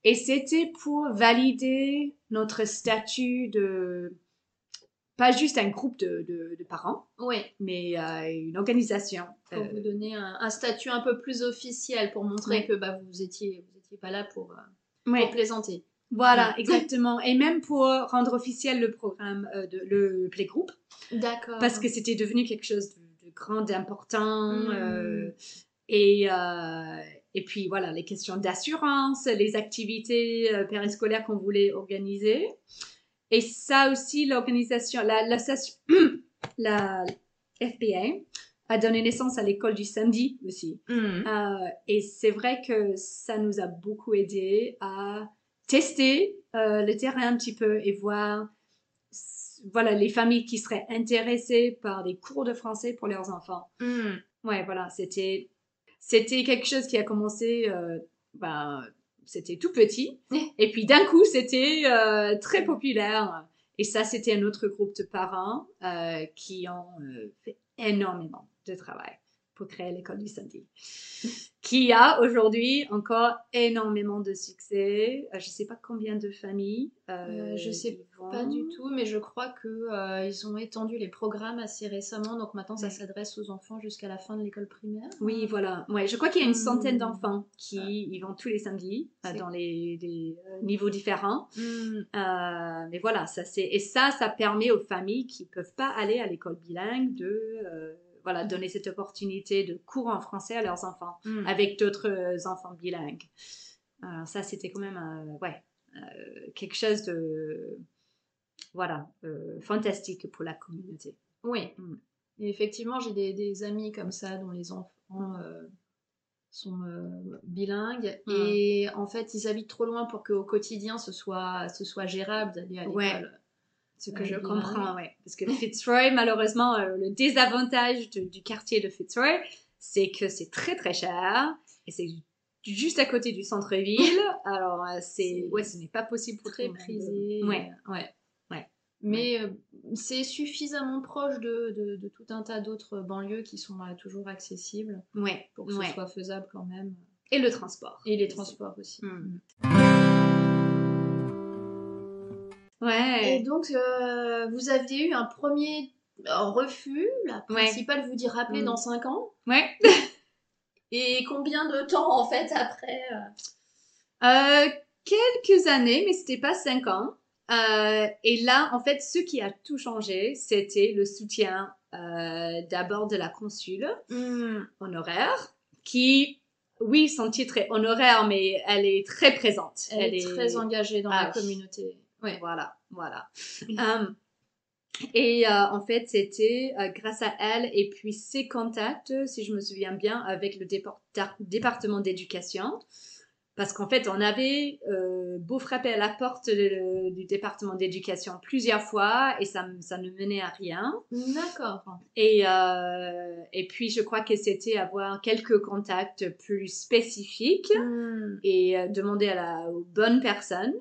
et c'était pour valider notre statut de pas juste un groupe de, de- de parents, oui, mais euh, une organisation. pour Euh, vous donner un, un statut un peu plus officiel pour montrer que bah, vous étiez vous étiez pas là pour, euh, pour plaisanter. voilà, exactement. Et même pour rendre officiel le programme, euh, de, le playgroup, D'accord. parce que c'était devenu quelque chose de, grand, d'important. Mm. Et, euh, et puis voilà, les questions d'assurance, les activités euh, périscolaires qu'on voulait organiser. Et ça aussi, l'organisation, la, la, la FBA a donné naissance à l'école du samedi aussi. Hmm. Euh, et c'est vrai que ça nous a beaucoup aidé à tester euh, le terrain un petit peu et voir voilà, les familles qui seraient intéressées par des cours de français pour leurs enfants. Hmm. Ouais, voilà, c'était c'était quelque chose qui a commencé, euh, ben, c'était tout petit, et puis d'un coup, c'était euh, très populaire. Et ça, c'était un autre groupe de parents euh, qui ont fait énormément de travail pour créer l'école du samedi, qui a aujourd'hui encore énormément de succès. Euh, je ne sais pas combien de familles. euh, Euh, je sais y vont. Pas du tout, mais je crois que euh, ils ont étendu les programmes assez récemment, donc maintenant ça Ouais. s'adresse aux enfants jusqu'à la fin de l'école primaire. Oui, voilà. Ouais, je crois qu'il y a une centaine Hmm. d'enfants qui y vont tous les samedis euh, dans les, les, niveaux différents. Hmm. Mais voilà, ça c'est et ça, ça permet aux familles qui peuvent pas aller à l'école bilingue de voilà donner cette opportunité de cours en français à leurs enfants Hmm. avec d'autres euh, enfants bilingues. Alors ça, c'était quand même euh, ouais euh, quelque chose de voilà euh, fantastique pour la communauté. Oui. Hmm. Et effectivement, j'ai des, des amis comme ça dont les enfants euh, sont euh, bilingues Hmm. et en fait ils habitent trop loin pour qu'au quotidien ce soit, ce soit gérable d'aller à l'école. Ouais. Ce que Ouais, je comprends, ouais. Parce que Fitzroy, malheureusement, euh, le désavantage de- du quartier de Fitzroy, c'est que c'est très très cher et c'est juste à côté du centre-ville. Alors, euh, c'est ouais, ce n'est pas possible pour Très tout le monde. prisé. Ouais. ouais. Ouais. Mais euh, c'est suffisamment proche de, de- de tout un tas d'autres banlieues qui sont euh, toujours accessibles Ouais, pour que ouais. ce soit faisable quand même. Et le transport. Et les transports aussi. Hmm. Mm. Et donc, euh, vous aviez eu un premier refus. La Ouais. principale vous dit rappeler Mm. dans 5 ans. Ouais. Et combien de temps, en fait, après euh, Euh, quelques années, mais c'était pas cinq ans. Euh, et là, en fait, ce qui a tout changé, c'était le soutien euh, d'abord de la consule honoraire, qui, oui, son titre est honoraire, mais elle est très présente. Elle, est très engagée dans Ah la oui. communauté. Ouais. Voilà, voilà. Euh, et euh, en fait, c'était euh, grâce à elle et puis ses contacts, si je me souviens bien, avec le départ- département d'éducation. Parce qu'en fait, on avait euh, beau frapper à la porte de- du département d'éducation plusieurs fois et ça, ça ne menait à rien. D'accord. Et, euh, et puis, je crois que c'était avoir quelques contacts plus spécifiques Mm. et euh, demander à la, aux bonnes personnes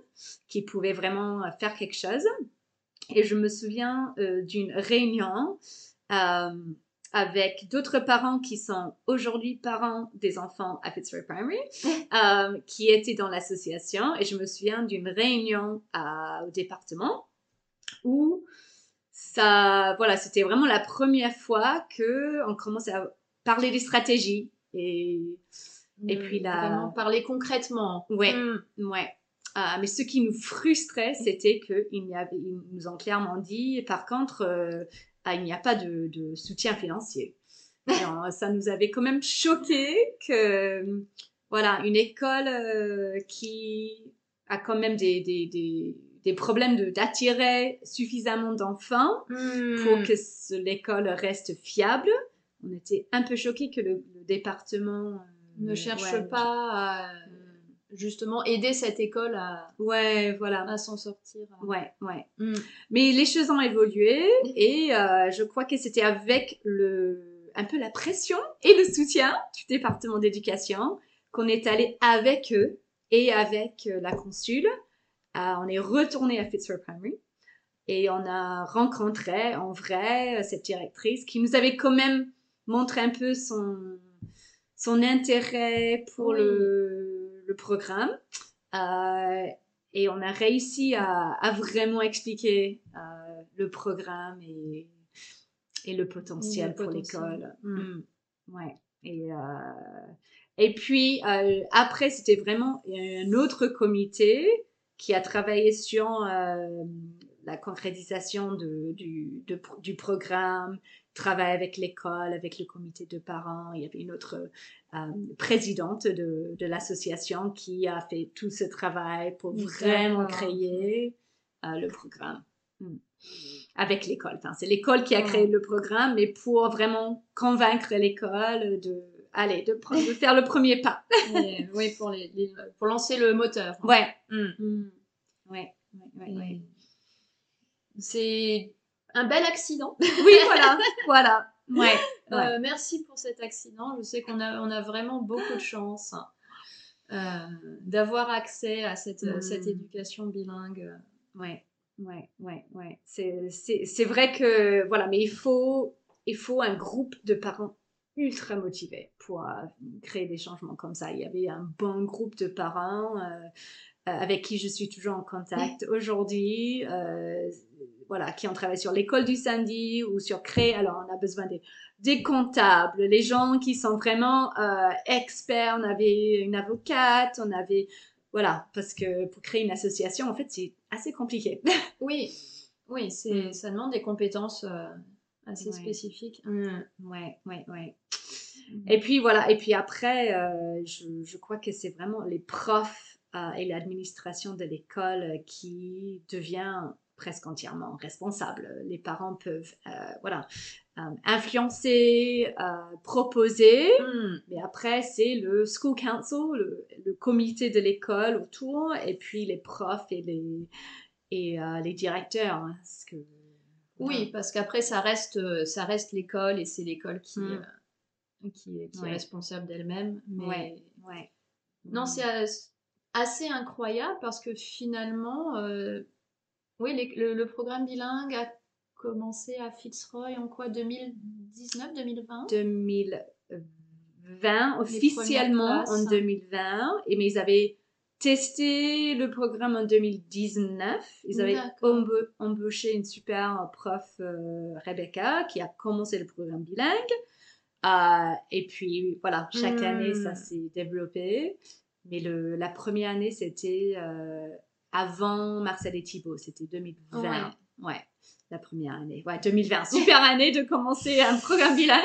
qui pouvaient vraiment faire quelque chose. Et je me souviens d'une réunion avec d'autres parents qui sont aujourd'hui parents des enfants à Fitzroy Primary, euh, qui étaient dans l'association. Et je me souviens d'une réunion à- au département où ça, voilà, c'était vraiment la première fois que on commençait à parler des stratégies. Et Et puis la- Vraiment parler concrètement. ouais, Mm. ouais. Ah, mais ce qui nous frustrait, c'était qu'ils nous ont clairement dit, par contre, euh, ah, il n'y a pas de, de soutien financier. Ça nous avait quand même choqué que, voilà, une école euh, qui a quand même des, des, des, des problèmes de- d'attirer suffisamment d'enfants pour Mm. que l'école reste fiable. On était un peu choqués que le, le département euh, ne cherche ouais, pas à justement aider cette école à, Ouais, voilà. à s'en sortir. Ouais, ouais. Mm. Mais les choses ont évolué et euh, je crois que c'était avec le un peu la pression et le soutien du département d'éducation qu'on est allé avec eux et avec euh, la consul. Euh, on est retourné à Fitzroy Primary et on a rencontré en vrai cette directrice qui nous avait quand même montré un peu son son intérêt pour Oui. le, le programme. Euh, et on a réussi à, à vraiment expliquer euh, le programme et, et le potentiel Le pour l'école. Mm. Mm. Ouais. Et, euh, et puis, après, c'était vraiment un autre comité qui a travaillé sur la concrétisation de, du, de- du programme, travail avec l'école, avec le comité de parents. Il y avait une autre euh, présidente de, de l'association qui a fait tout ce travail pour vraiment créer euh, le programme. Mm. Avec l'école. Enfin, c'est l'école qui a créé le programme, mais pour vraiment convaincre l'école de, allez, de, prendre- de faire le premier pas. Et, oui, pour, les, les- pour lancer le moteur. Ouais. Mm. Mm. Ouais. Ouais, ouais, ouais. Et C'est un bel accident. Oui, voilà, voilà. Ouais. ouais. Euh, merci pour cet accident. Je sais qu'on a, on a vraiment beaucoup de chance euh, d'avoir accès à cette, Mm. cette éducation bilingue. Ouais, ouais, ouais, ouais. C'est, vrai que, voilà, mais il faut, il faut un groupe de parents ultra motivés pour euh, créer des changements comme ça. Il y avait un bon groupe de parents euh, euh, avec qui je suis toujours en contact aujourd'hui, euh, voilà, qui ont travaillé sur l'école du samedi ou sur créer. Alors, on a besoin des, des comptables, les gens qui sont vraiment euh, experts. On avait une avocate, on avait voilà, parce que pour créer une association, en fait, c'est assez compliqué. Oui, oui c'est, Mm. ça demande des compétences euh, assez Ouais. spécifiques. ouais, ouais, ouais. Et puis voilà, et puis après, euh, je, je crois que c'est vraiment les profs euh, et l'administration de l'école qui devient presque entièrement responsable. Les parents peuvent, euh, voilà, euh, influencer, euh, proposer, Mm. mais après c'est le school council, le, le comité de l'école autour, et puis les profs et les et euh, les directeurs. hein, parce que, Oui, parce qu'après, ça reste, euh, ça reste l'école et c'est l'école qui, Mm. euh, qui, est, responsable d'elle-même. Mais Ouais, ouais. non, c'est assez incroyable parce que finalement, euh, oui, les- le, le programme bilingue a commencé à Fitzroy en quoi 2019, 2020 2020, officiellement en 2020, et mais ils avaient testé le programme en 2019. Ils avaient embauché une super prof, euh, Rebecca, qui a commencé le programme bilingue. Euh, et puis voilà, chaque Hmm. année ça s'est développé. Mais le, la première année c'était euh, avant Marcel et Thibault, c'était 2020. Ouais. la première année. Ouais, 2020, super année de commencer un programme bilingue.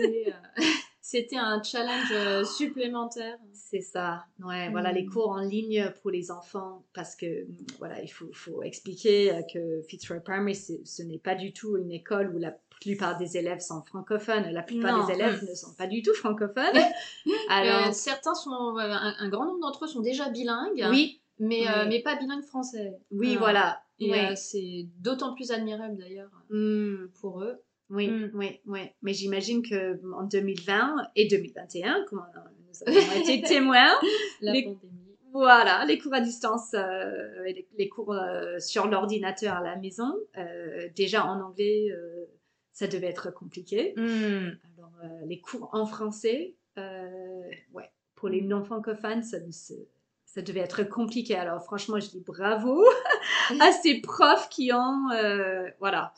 Euh, C'était un challenge euh, supplémentaire. C'est ça. Ouais, voilà, Mm. les cours en ligne pour les enfants, parce que, voilà, il faut, faut expliquer que Fitzroy Primary, ce n'est pas du tout une école où la plupart des élèves sont francophones. La plupart Non. des élèves ne sont pas du tout francophones. Euh, Alors, certains sont, euh, un, un grand nombre d'entre eux sont déjà bilingues, oui, mais, euh, mais pas bilingues français. oui, voilà. Et c'est d'autant plus admirable d'ailleurs Mm. pour eux. Oui, Mm. oui, oui. Mais j'imagine que en 2020 et 2021, comme on- nous avons été témoins, La Les- pandémie. voilà, les cours à distance euh, les, les cours euh, sur l'ordinateur à la maison, euh, déjà en anglais, ça devait être compliqué. Hmm. Alors, euh, les cours en français, euh, ouais, pour les non-francophones, ça, devait être compliqué. Alors, franchement, je dis bravo à ces profs qui ont, euh, voilà,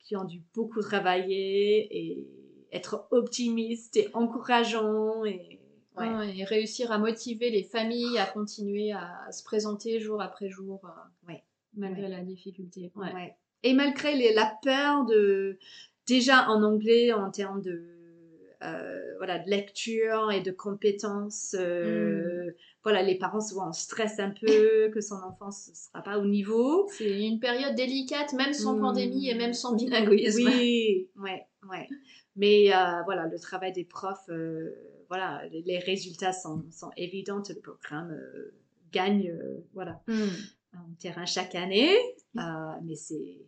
qui ont dû beaucoup travailler et être optimistes et encourageants. Et, ouais. Ouais, et réussir à motiver les familles à continuer à se présenter jour après jour, Ouais. malgré la difficulté. Et malgré les- la peur de, déjà en anglais, en termes de, euh, voilà, de lecture et de compétences, euh, voilà, les parents souvent stressent un peu que son enfant ne sera pas au niveau. C'est une période délicate, même sans Hmm. pandémie et même sans bilinguisme. Oui, ouais, ouais. Mais euh, voilà, le travail des profs, voilà, les, résultats sont, sont évidents. Le programme gagne, voilà, Hmm. en terrain chaque année. Mais c'est,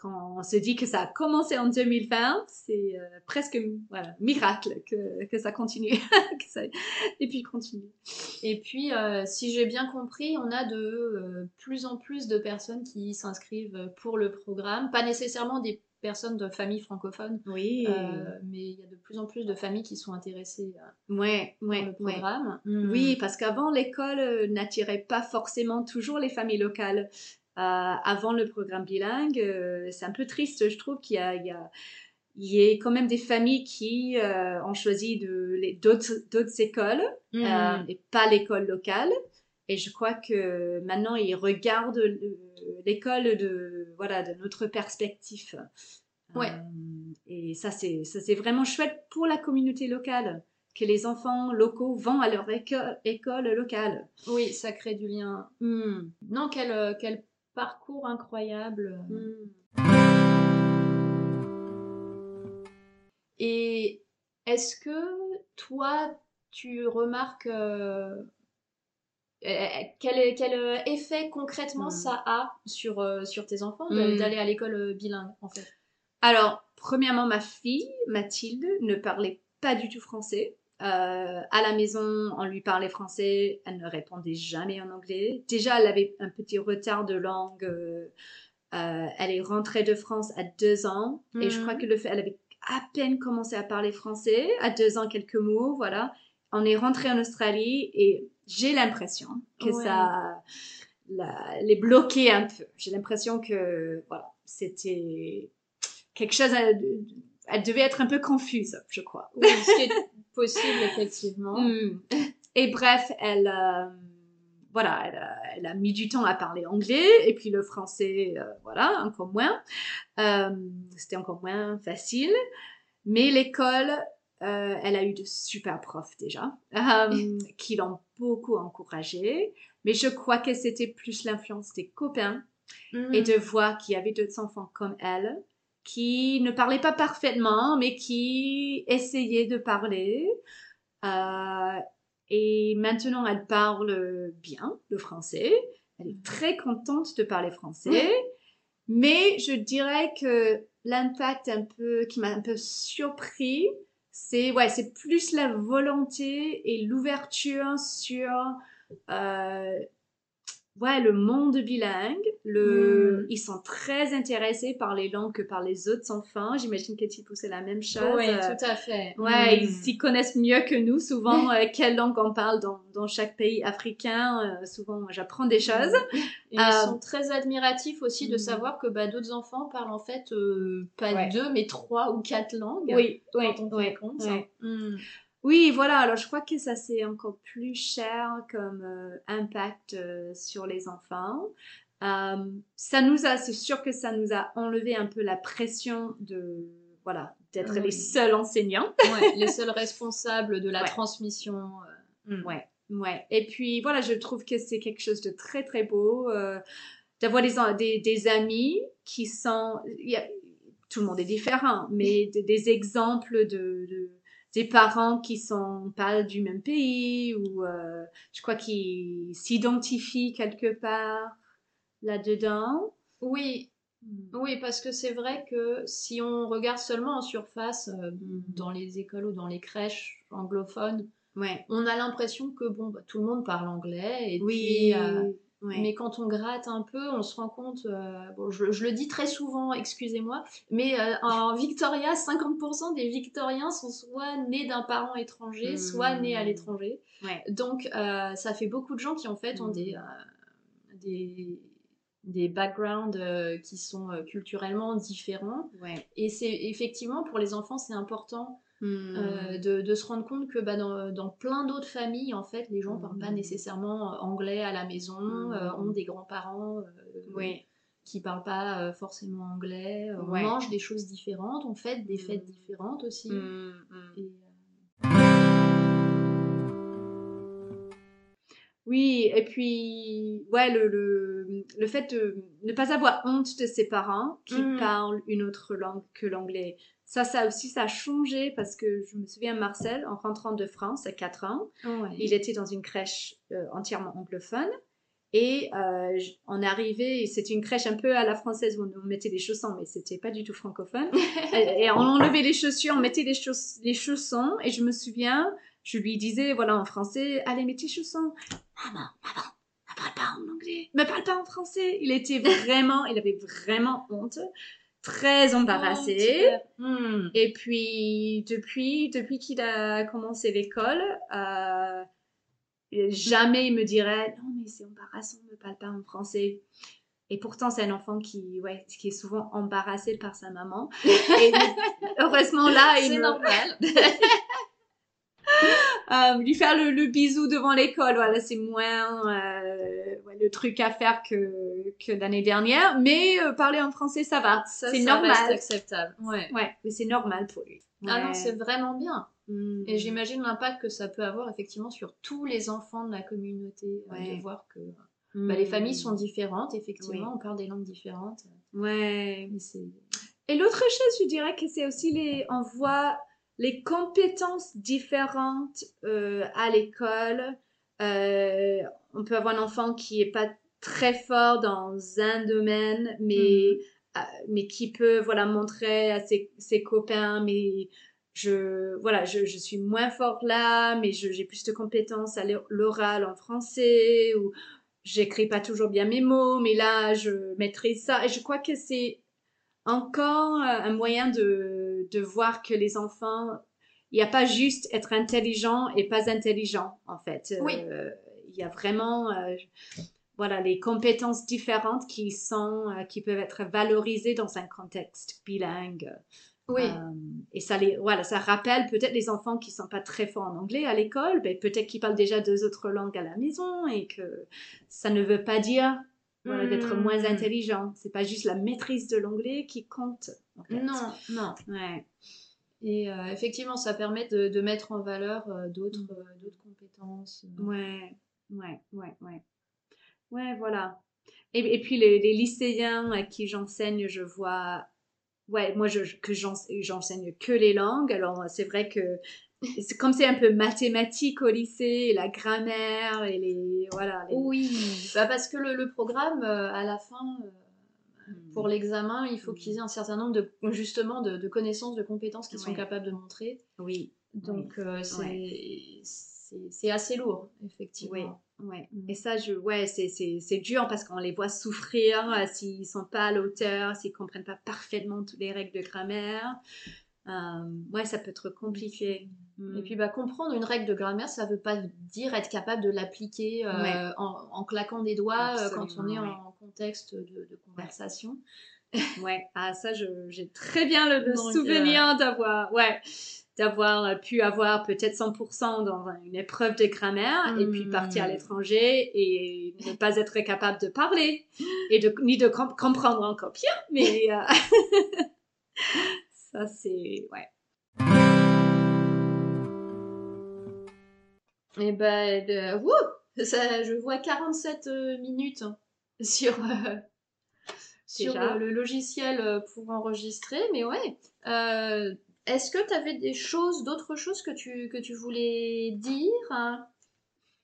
quand on se dit que ça a commencé en 2020, c'est euh, presque, voilà, miracle que, que ça continue, que ça, et puis continue. Et puis, euh, si j'ai bien compris, on a de euh, plus en plus de personnes qui s'inscrivent pour le programme, pas nécessairement des personnes de familles francophones, Oui, euh, mais il y a de plus en plus de familles qui sont intéressées ouais, par ouais, le ouais. programme. Oui, parce qu'avant, l'école n'attirait pas forcément toujours les familles locales. Euh, avant le programme bilingue, euh, c'est un peu triste, je trouve qu'il y a, il y a- il y ait quand même des familles qui euh, ont choisi de, d'autres, d'autres écoles Mm. euh, et pas l'école locale. Et je crois que maintenant, ils regardent le- l'école de, voilà, de notre perspective. Ouais. Euh, et ça, c'est, ça, c'est vraiment chouette pour la communauté locale que les enfants locaux vont à leur éco- école locale. Oui, ça crée du lien. Hmm. Non, quel, euh, quel parcours incroyable. Hmm. Et est-ce que toi, tu remarques euh, euh, quel, euh, effet concrètement Mm. ça a sur, euh, sur tes enfants de- Mm. d'aller à l'école euh, bilingue en fait? Alors, premièrement, ma fille, Mathilde, ne parlait pas du tout français. Euh, à la maison, on lui parlait français, elle ne répondait jamais en anglais. Déjà, elle avait un petit retard de langue. euh, euh, elle est rentrée de France à deux ans et je Mhm. crois que le fait, elle avait à peine commencé à parler français, à deux ans quelques mots, voilà. On est rentré en Australie et j'ai l'impression que Ouais. ça la- les bloquait un peu. J'ai l'impression que voilà, c'était quelque chose. Elle, devait être un peu confuse, je crois. Oui, ce qui est possible effectivement. Mm. Et bref, elle, euh, voilà, elle a, elle a mis du temps à parler anglais et puis le français, euh, voilà, encore moins. Euh, C'était encore moins facile. Mais l'école, euh, elle a eu de super profs déjà, euh, qui l'ont beaucoup encouragée. Mais je crois que c'était plus l'influence des copains et de voir qu'il y avait d'autres enfants comme elle qui ne parlaient pas parfaitement, mais qui essayaient de parler. Euh, et maintenant, elle parle bien le français. Elle est très contente de parler français. Mais je dirais que l'impact un peu qui m'a un peu surpris, c'est ouais, c'est plus la volonté et l'ouverture sur euh, ouais, le monde bilingue. Le, Mm. Ils sont très intéressés par les langues que par les autres enfants. J'imagine que tu c'est la même chose. Oui, Euh, tout à fait. Ouais, Mhm. ils s'y connaissent mieux que nous, souvent, euh, quelle langue on parle dans, dans chaque pays africain. euh, souvent, j'apprends des choses. Et Euh, ils sont très admiratifs aussi de savoir que bah, d'autres enfants parlent en fait euh, pas Ouais. deux, mais trois ou quatre langues. Oui, oui, quand on oui, compte. oui. Mm. Oui, voilà, alors je crois que ça c'est encore plus cher comme euh, impact euh, sur les enfants. Euh, ça nous a, c'est sûr que ça nous a enlevé un peu la pression de, voilà, d'être Oui. les seuls enseignants. Ouais, les seuls responsables de la Ouais. transmission. mm. Ouais, ouais. Et puis voilà, je trouve que c'est quelque chose de très très beau d'avoir des, en- des, des amis qui sont. il y a- tout le monde est différent, mais des, des exemples de, de- des parents qui sont pas du même pays ou euh, je crois qu'ils s'identifient quelque part là-dedans? Oui, oui, parce que c'est vrai que si on regarde seulement en surface euh, dans les écoles ou dans les crèches anglophones, Ouais. on a l'impression que bon, bah, tout le monde parle anglais et Oui. puis euh, Ouais. Mais quand on gratte un peu, on se rend compte, euh, bon, je, je le dis très souvent, excusez-moi, mais euh, en Victoria, 50% des Victoriens sont soit nés d'un parent étranger, soit nés à Mm. l'étranger. Ouais. Donc, euh, ça fait beaucoup de gens qui, en fait, ont des, euh, des, des backgrounds qui sont culturellement différents. Ouais. Et c'est effectivement, pour les enfants, c'est important Hmm. euh, de, de se rendre compte que bah, dans, dans plein d'autres familles, en fait, les gens parlent pas Mm. nécessairement euh, anglais à la maison, Mm. euh, ont des grands-parents euh, Oui. qui parlent pas forcément anglais, Ouais. on mange des choses différentes, on fête des fêtes différentes aussi. Et, Oui, et puis, ouais, le, le, le fait de ne pas avoir honte de ses parents qui Mhm. parlent une autre langue que l'anglais. Ça, ça aussi, ça a changé parce que je me souviens, Marcel, en rentrant de France à 4 ans, ouais. il était dans une crèche euh, entièrement anglophone. Et euh, on arrivait, c'était une crèche un peu à la française où on mettait des chaussons, mais c'était pas du tout francophone. et, et on enlevait les chaussures, on mettait les, chauss- les chaussons, et je me souviens, je lui disais, voilà, en français, allez, mets tes chaussons. Maman, maman, ne parle pas en anglais, ne parle pas en français. Il était vraiment, il avait vraiment honte, très embarrassé. Oh, super. Hmm. Et puis, depuis, depuis qu'il a commencé l'école, euh, jamais il me dirait Non, mais c'est embarrassant, ne parle pas en français. Et pourtant, c'est un enfant qui, ouais, qui est souvent embarrassé par sa maman. Et heureusement, là, il C'est me, normal. euh, lui faire le, le bisou devant l'école, voilà, c'est moins euh, ouais, le truc à faire que, que l'année dernière. Mais euh, parler en français, ça va. C'est normal. reste acceptable. Ouais. Ouais, mais c'est normal pour lui. Ah non, c'est vraiment bien. Mm. Et j'imagine l'impact que ça peut avoir effectivement sur tous les enfants de la communauté, de voir que Mm. bah, les familles sont différentes, effectivement, Oui. on parle des langues différentes. Ouais. Mais c'est... Et l'autre chose, je dirais que c'est aussi les, on voit les compétences différentes euh, à l'école. Euh, on peut avoir un enfant qui est pas très fort dans un domaine, mais, euh, mais qui peut voilà, montrer à ses, ses copains, mais je, voilà, je, je suis moins fort là, mais j'ai plus de compétences à l'oral en français, ou j'écris pas toujours bien mes mots, mais là, je maîtrise ça. Et je crois que c'est encore un moyen de, de voir que les enfants, il n'y a pas juste être intelligent et pas intelligent, en fait. Oui. Euh, Il y a vraiment, euh, voilà, les compétences différentes qui sont, euh, qui peuvent être valorisées dans un contexte bilingue. Oui, Euh, et ça les, voilà, ça rappelle peut-être les enfants qui sont pas très forts en anglais à l'école, ben peut-être qu'ils parlent déjà deux autres langues à la maison et que ça ne veut pas dire voilà, d'être Hmm. moins intelligent. C'est pas juste la maîtrise de l'anglais qui compte. en fait. non, non. Ouais. Et euh, effectivement, ça permet de, de mettre en valeur euh, d'autres, euh, d'autres compétences. Ouais. Ouais. Ouais. Ouais. Ouais. Voilà. Et, et puis les, les lycéens à qui j'enseigne, je vois. Ouais, moi je, que j'ense- j'enseigne que les langues. Alors c'est vrai que comme c'est un peu mathématique au lycée, la grammaire et les voilà. les- Oui, bah parce que le, le programme, euh, à la fin, euh, Hmm. pour l'examen, il faut qu'ils aient un certain nombre de, justement, de, de connaissances, de compétences qu'ils sont Ouais. capables de montrer. Oui. Donc, euh, c'est, Ouais. assez lourd, effectivement. Ouais. Mm. Et ça, je, ouais, c'est, c'est, c'est dur parce qu'on les voit souffrir s'ils sont pas à l'auteur, s'ils comprennent pas parfaitement toutes les règles de grammaire. Euh, ouais, ça peut être compliqué. Mm. Et puis, bah, comprendre une règle de grammaire, ça veut pas dire être capable de l'appliquer euh, Ouais. en, en claquant des doigts euh, quand on est en contexte de, de conversation. Ouais, ah, ça, j'ai très bien le, le Donc, souvenir d'avoir, ouais, d'avoir pu avoir peut-être 100% dans un- une épreuve de grammaire et puis Mm. partir à l'étranger et ne pas être capable de parler et de, ni de com- comprendre encore pire, mais euh, ça, c'est, ouais. Et ben, de- wouh, ça, je vois 47 euh, minutes sur, euh, sur le, le logiciel euh, pour enregistrer, mais ouais. Euh, Est-ce que tu avais des choses, d'autres choses que tu, que tu voulais dire hein?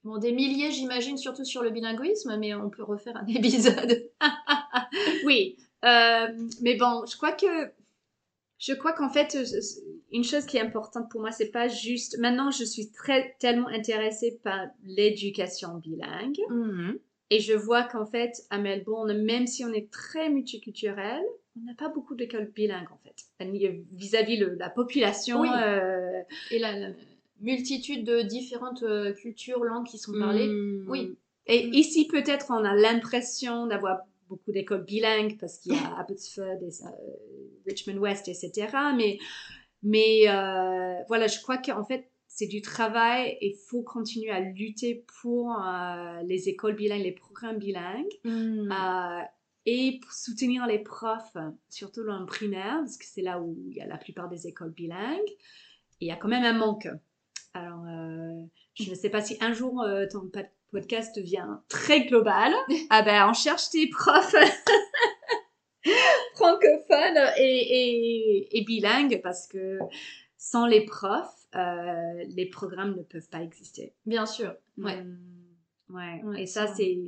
Bon, des milliers, j'imagine, surtout sur le bilinguisme, mais on peut refaire un épisode. Oui, euh, mais bon, je crois que je crois qu'en fait euh, une chose qui est importante pour moi, c'est pas juste. Maintenant, je suis très tellement intéressée par l'éducation bilingue. Et je vois qu'en fait, à Melbourne, même si on est très multiculturel, on n'a pas beaucoup d'écoles bilingues en fait, vis-à-vis de la population. Oui. euh, Et la, la multitude de différentes euh, cultures, langues qui sont parlées. Hmm. Oui. Et Mm. ici, peut-être, on a l'impression d'avoir beaucoup d'écoles bilingues parce qu'il y a Abbotsford, et, euh, Richmond West, etc. Mais, mais euh, voilà, je crois qu'en fait, c'est du travail et il faut continuer à lutter pour euh, les écoles bilingues, les programmes bilingues. Hmm. Et pour soutenir les profs, surtout dans le primaire, parce que c'est là où il y a la plupart des écoles bilingues. Et il y a quand même un manque. Alors, je ne sais pas si un jour ton podcast devient très global. ah ben, on cherche des profs francophones et, et, et bilingues parce que sans les profs, euh, les programmes ne peuvent pas exister. Bien sûr. Ouais. Mm, ouais. Ouais, Et ça, c'est,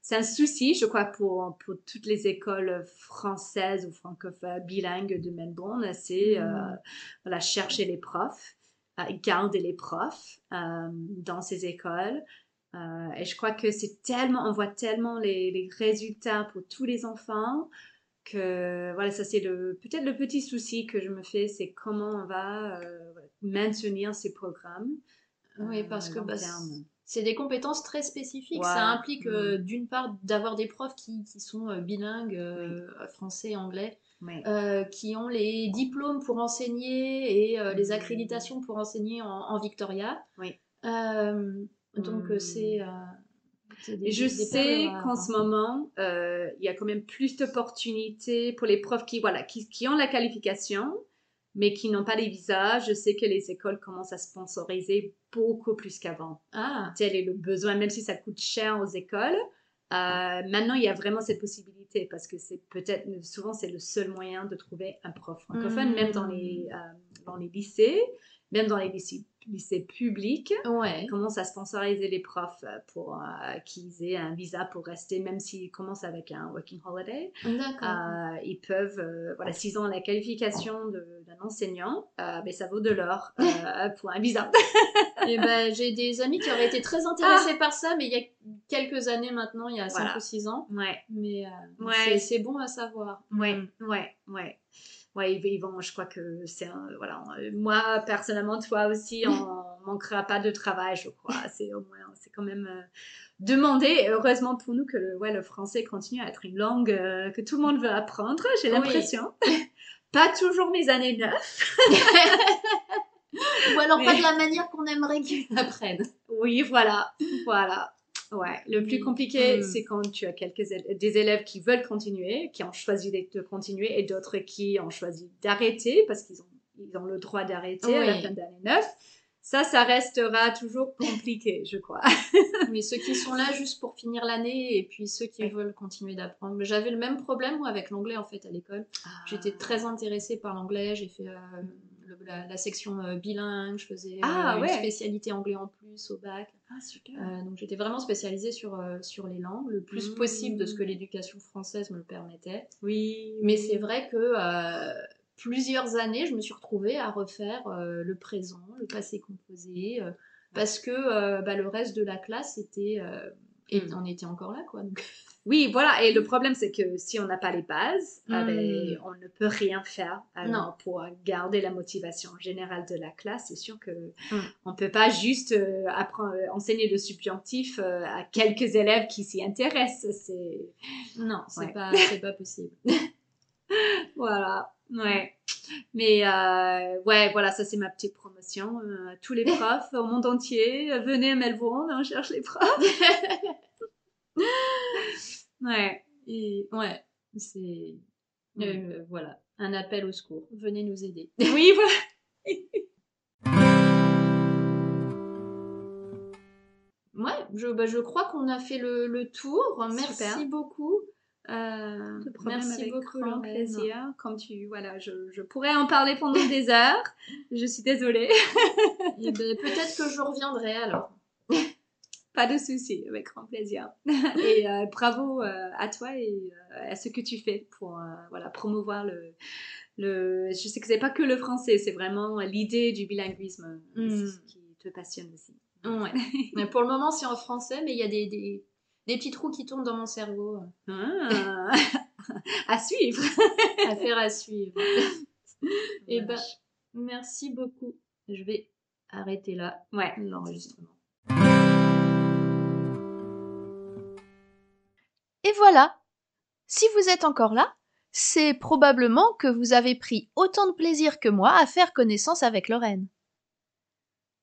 c'est un souci, je crois, pour, pour toutes les écoles françaises ou francophones bilingues de Melbourne. C'est Mm. euh, voilà, chercher les profs, euh, garder les profs euh, dans ces écoles. Euh, et je crois que c'est tellement, on voit tellement les, les résultats pour tous les enfants que voilà, ça c'est le peut-être le petit souci que je me fais, c'est comment on va euh, maintenir ces programmes. Oui, euh, parce que bah, c'est des compétences très spécifiques. Ouais. Ça implique euh, Mm. d'une part d'avoir des profs qui, qui sont bilingues, français, anglais, euh, qui ont les diplômes pour enseigner et euh, les Mm. accréditations pour enseigner en, en Victoria. Oui. Euh, donc euh, c'est... euh, des- je des sais rares, qu'en ce moment, euh, il y a quand même plus d'opportunités pour les profs qui, voilà, qui, qui ont la qualification, mais qui n'ont pas les visas. Je sais que les écoles commencent à sponsoriser beaucoup plus qu'avant. Ah, Tel est le besoin, même si ça coûte cher aux écoles. Euh, maintenant, il y a vraiment cette possibilité parce que c'est peut-être, souvent, c'est le seul moyen de trouver un prof francophone, Mm. même dans les, euh, dans les lycées, même dans les lycées, lycées publics. ouais. Ils commencent à sponsoriser les profs euh, pour euh, qu'ils aient un visa pour rester, même s'ils commencent avec un working holiday. D'accord. Euh, ils peuvent, euh, voilà, s'ils ont la qualification d'un enseignant, euh, ben, ça vaut de l'or pour un visa. Et ben, j'ai des amis qui auraient été très intéressés par ça, mais il y a quelques années maintenant, il y a 5 Voilà. ou 6 ans. Ouais, Mais Ouais. c'est- bon à savoir. ouais, Mm. ouais, ouais. Ouais, ils, vont, je crois que c'est un, voilà, moi personnellement, toi aussi, on manquera pas de travail, je crois. C'est au moins, c'est quand même euh, demandé. Et heureusement pour nous que le, ouais, le français continue à être une langue euh, que tout le monde veut apprendre, j'ai Oui. l'impression. pas toujours mes années neuf. Ou alors pas de la manière qu'on aimerait qu'ils apprennent. Oui, voilà, voilà. Ouais, le plus Oui. compliqué, Mm. c'est quand tu as quelques des élèves qui veulent continuer, qui ont choisi de continuer, et d'autres qui ont choisi d'arrêter parce qu'ils ont, ils ont le droit d'arrêter à la fin d'année 9. Ça, ça restera toujours compliqué, je crois. Mais ceux qui sont là juste pour finir l'année et puis ceux qui Ouais. veulent continuer d'apprendre. J'avais le même problème moi avec l'anglais en fait à l'école. J'étais très intéressée par l'anglais. J'ai fait euh, le- la, la section euh, bilingue. Je faisais euh, Ah, une ouais. spécialité anglais en plus au bac. Ah, super. Euh, donc j'étais vraiment spécialisée sur, euh, sur les langues, le plus Mm. possible de ce que l'éducation française me le permettait. Oui. Mais c'est vrai que euh, plusieurs années, je me suis retrouvée à refaire euh, le présent, le passé composé, euh, parce que euh, bah, le reste de la classe était... et Mm. on était encore là, quoi. Donc, Oui, voilà. Et le problème, c'est que si on n'a pas les bases, ah Mm. ben, on ne peut rien faire. Alors, Non. pour garder la motivation générale de la classe, c'est sûr que Mm. on peut pas juste euh, apprendre, euh, enseigner le subjonctif euh, à quelques élèves qui s'y intéressent. C'est non, c'est Ouais. pas, c'est pas possible. voilà. Ouais. Mais euh, ouais, voilà, ça c'est ma petite promotion. Euh, tous les profs au monde entier, euh, venez à Melbourne, on cherche les profs. ouais. Et ouais, c'est... Euh, voilà, un appel au secours. Venez nous aider. Oui, voilà. Ouais, je, bah, je crois qu'on a fait le, le tour. Merci Super. beaucoup. Euh, merci beaucoup, grand plaisir. Comme tu, voilà, je, je pourrais en parler pendant des heures. Je suis désolée. Et ben, peut-être que je reviendrai alors. Pas de souci, avec grand plaisir. Et euh, bravo euh, à toi et à ce que tu fais pour voilà, promouvoir le, le. Je sais que c'est pas que le français, c'est vraiment l'idée du bilinguisme Mm. ce qui te passionne aussi. Ouais. Mais pour le moment, c'est en français, mais il y a des, des, Des petits trous qui tournent dans mon cerveau. Ah. à suivre. Affaire à suivre. Et ben, merci beaucoup. Je vais arrêter là Ouais. l'enregistrement. Et voilà. Si vous êtes encore là, c'est probablement que vous avez pris autant de plaisir que moi à faire connaissance avec Lorraine.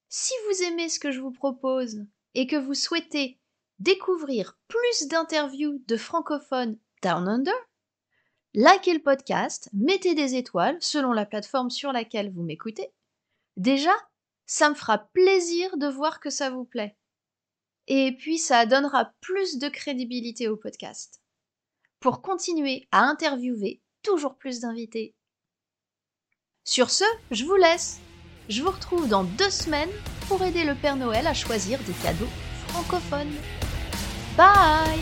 Si vous aimez ce que je vous propose et que vous souhaitez découvrir plus d'interviews de francophones Down Under, likez le podcast, mettez des étoiles selon la plateforme sur laquelle vous m'écoutez. Déjà, ça me fera plaisir de voir que ça vous plaît. Et puis ça donnera plus de crédibilité au podcast. Pour continuer à interviewer toujours plus d'invités. Sur ce, je vous laisse. Je vous retrouve dans deux semaines pour aider le Père Noël à choisir des cadeaux francophones. Bye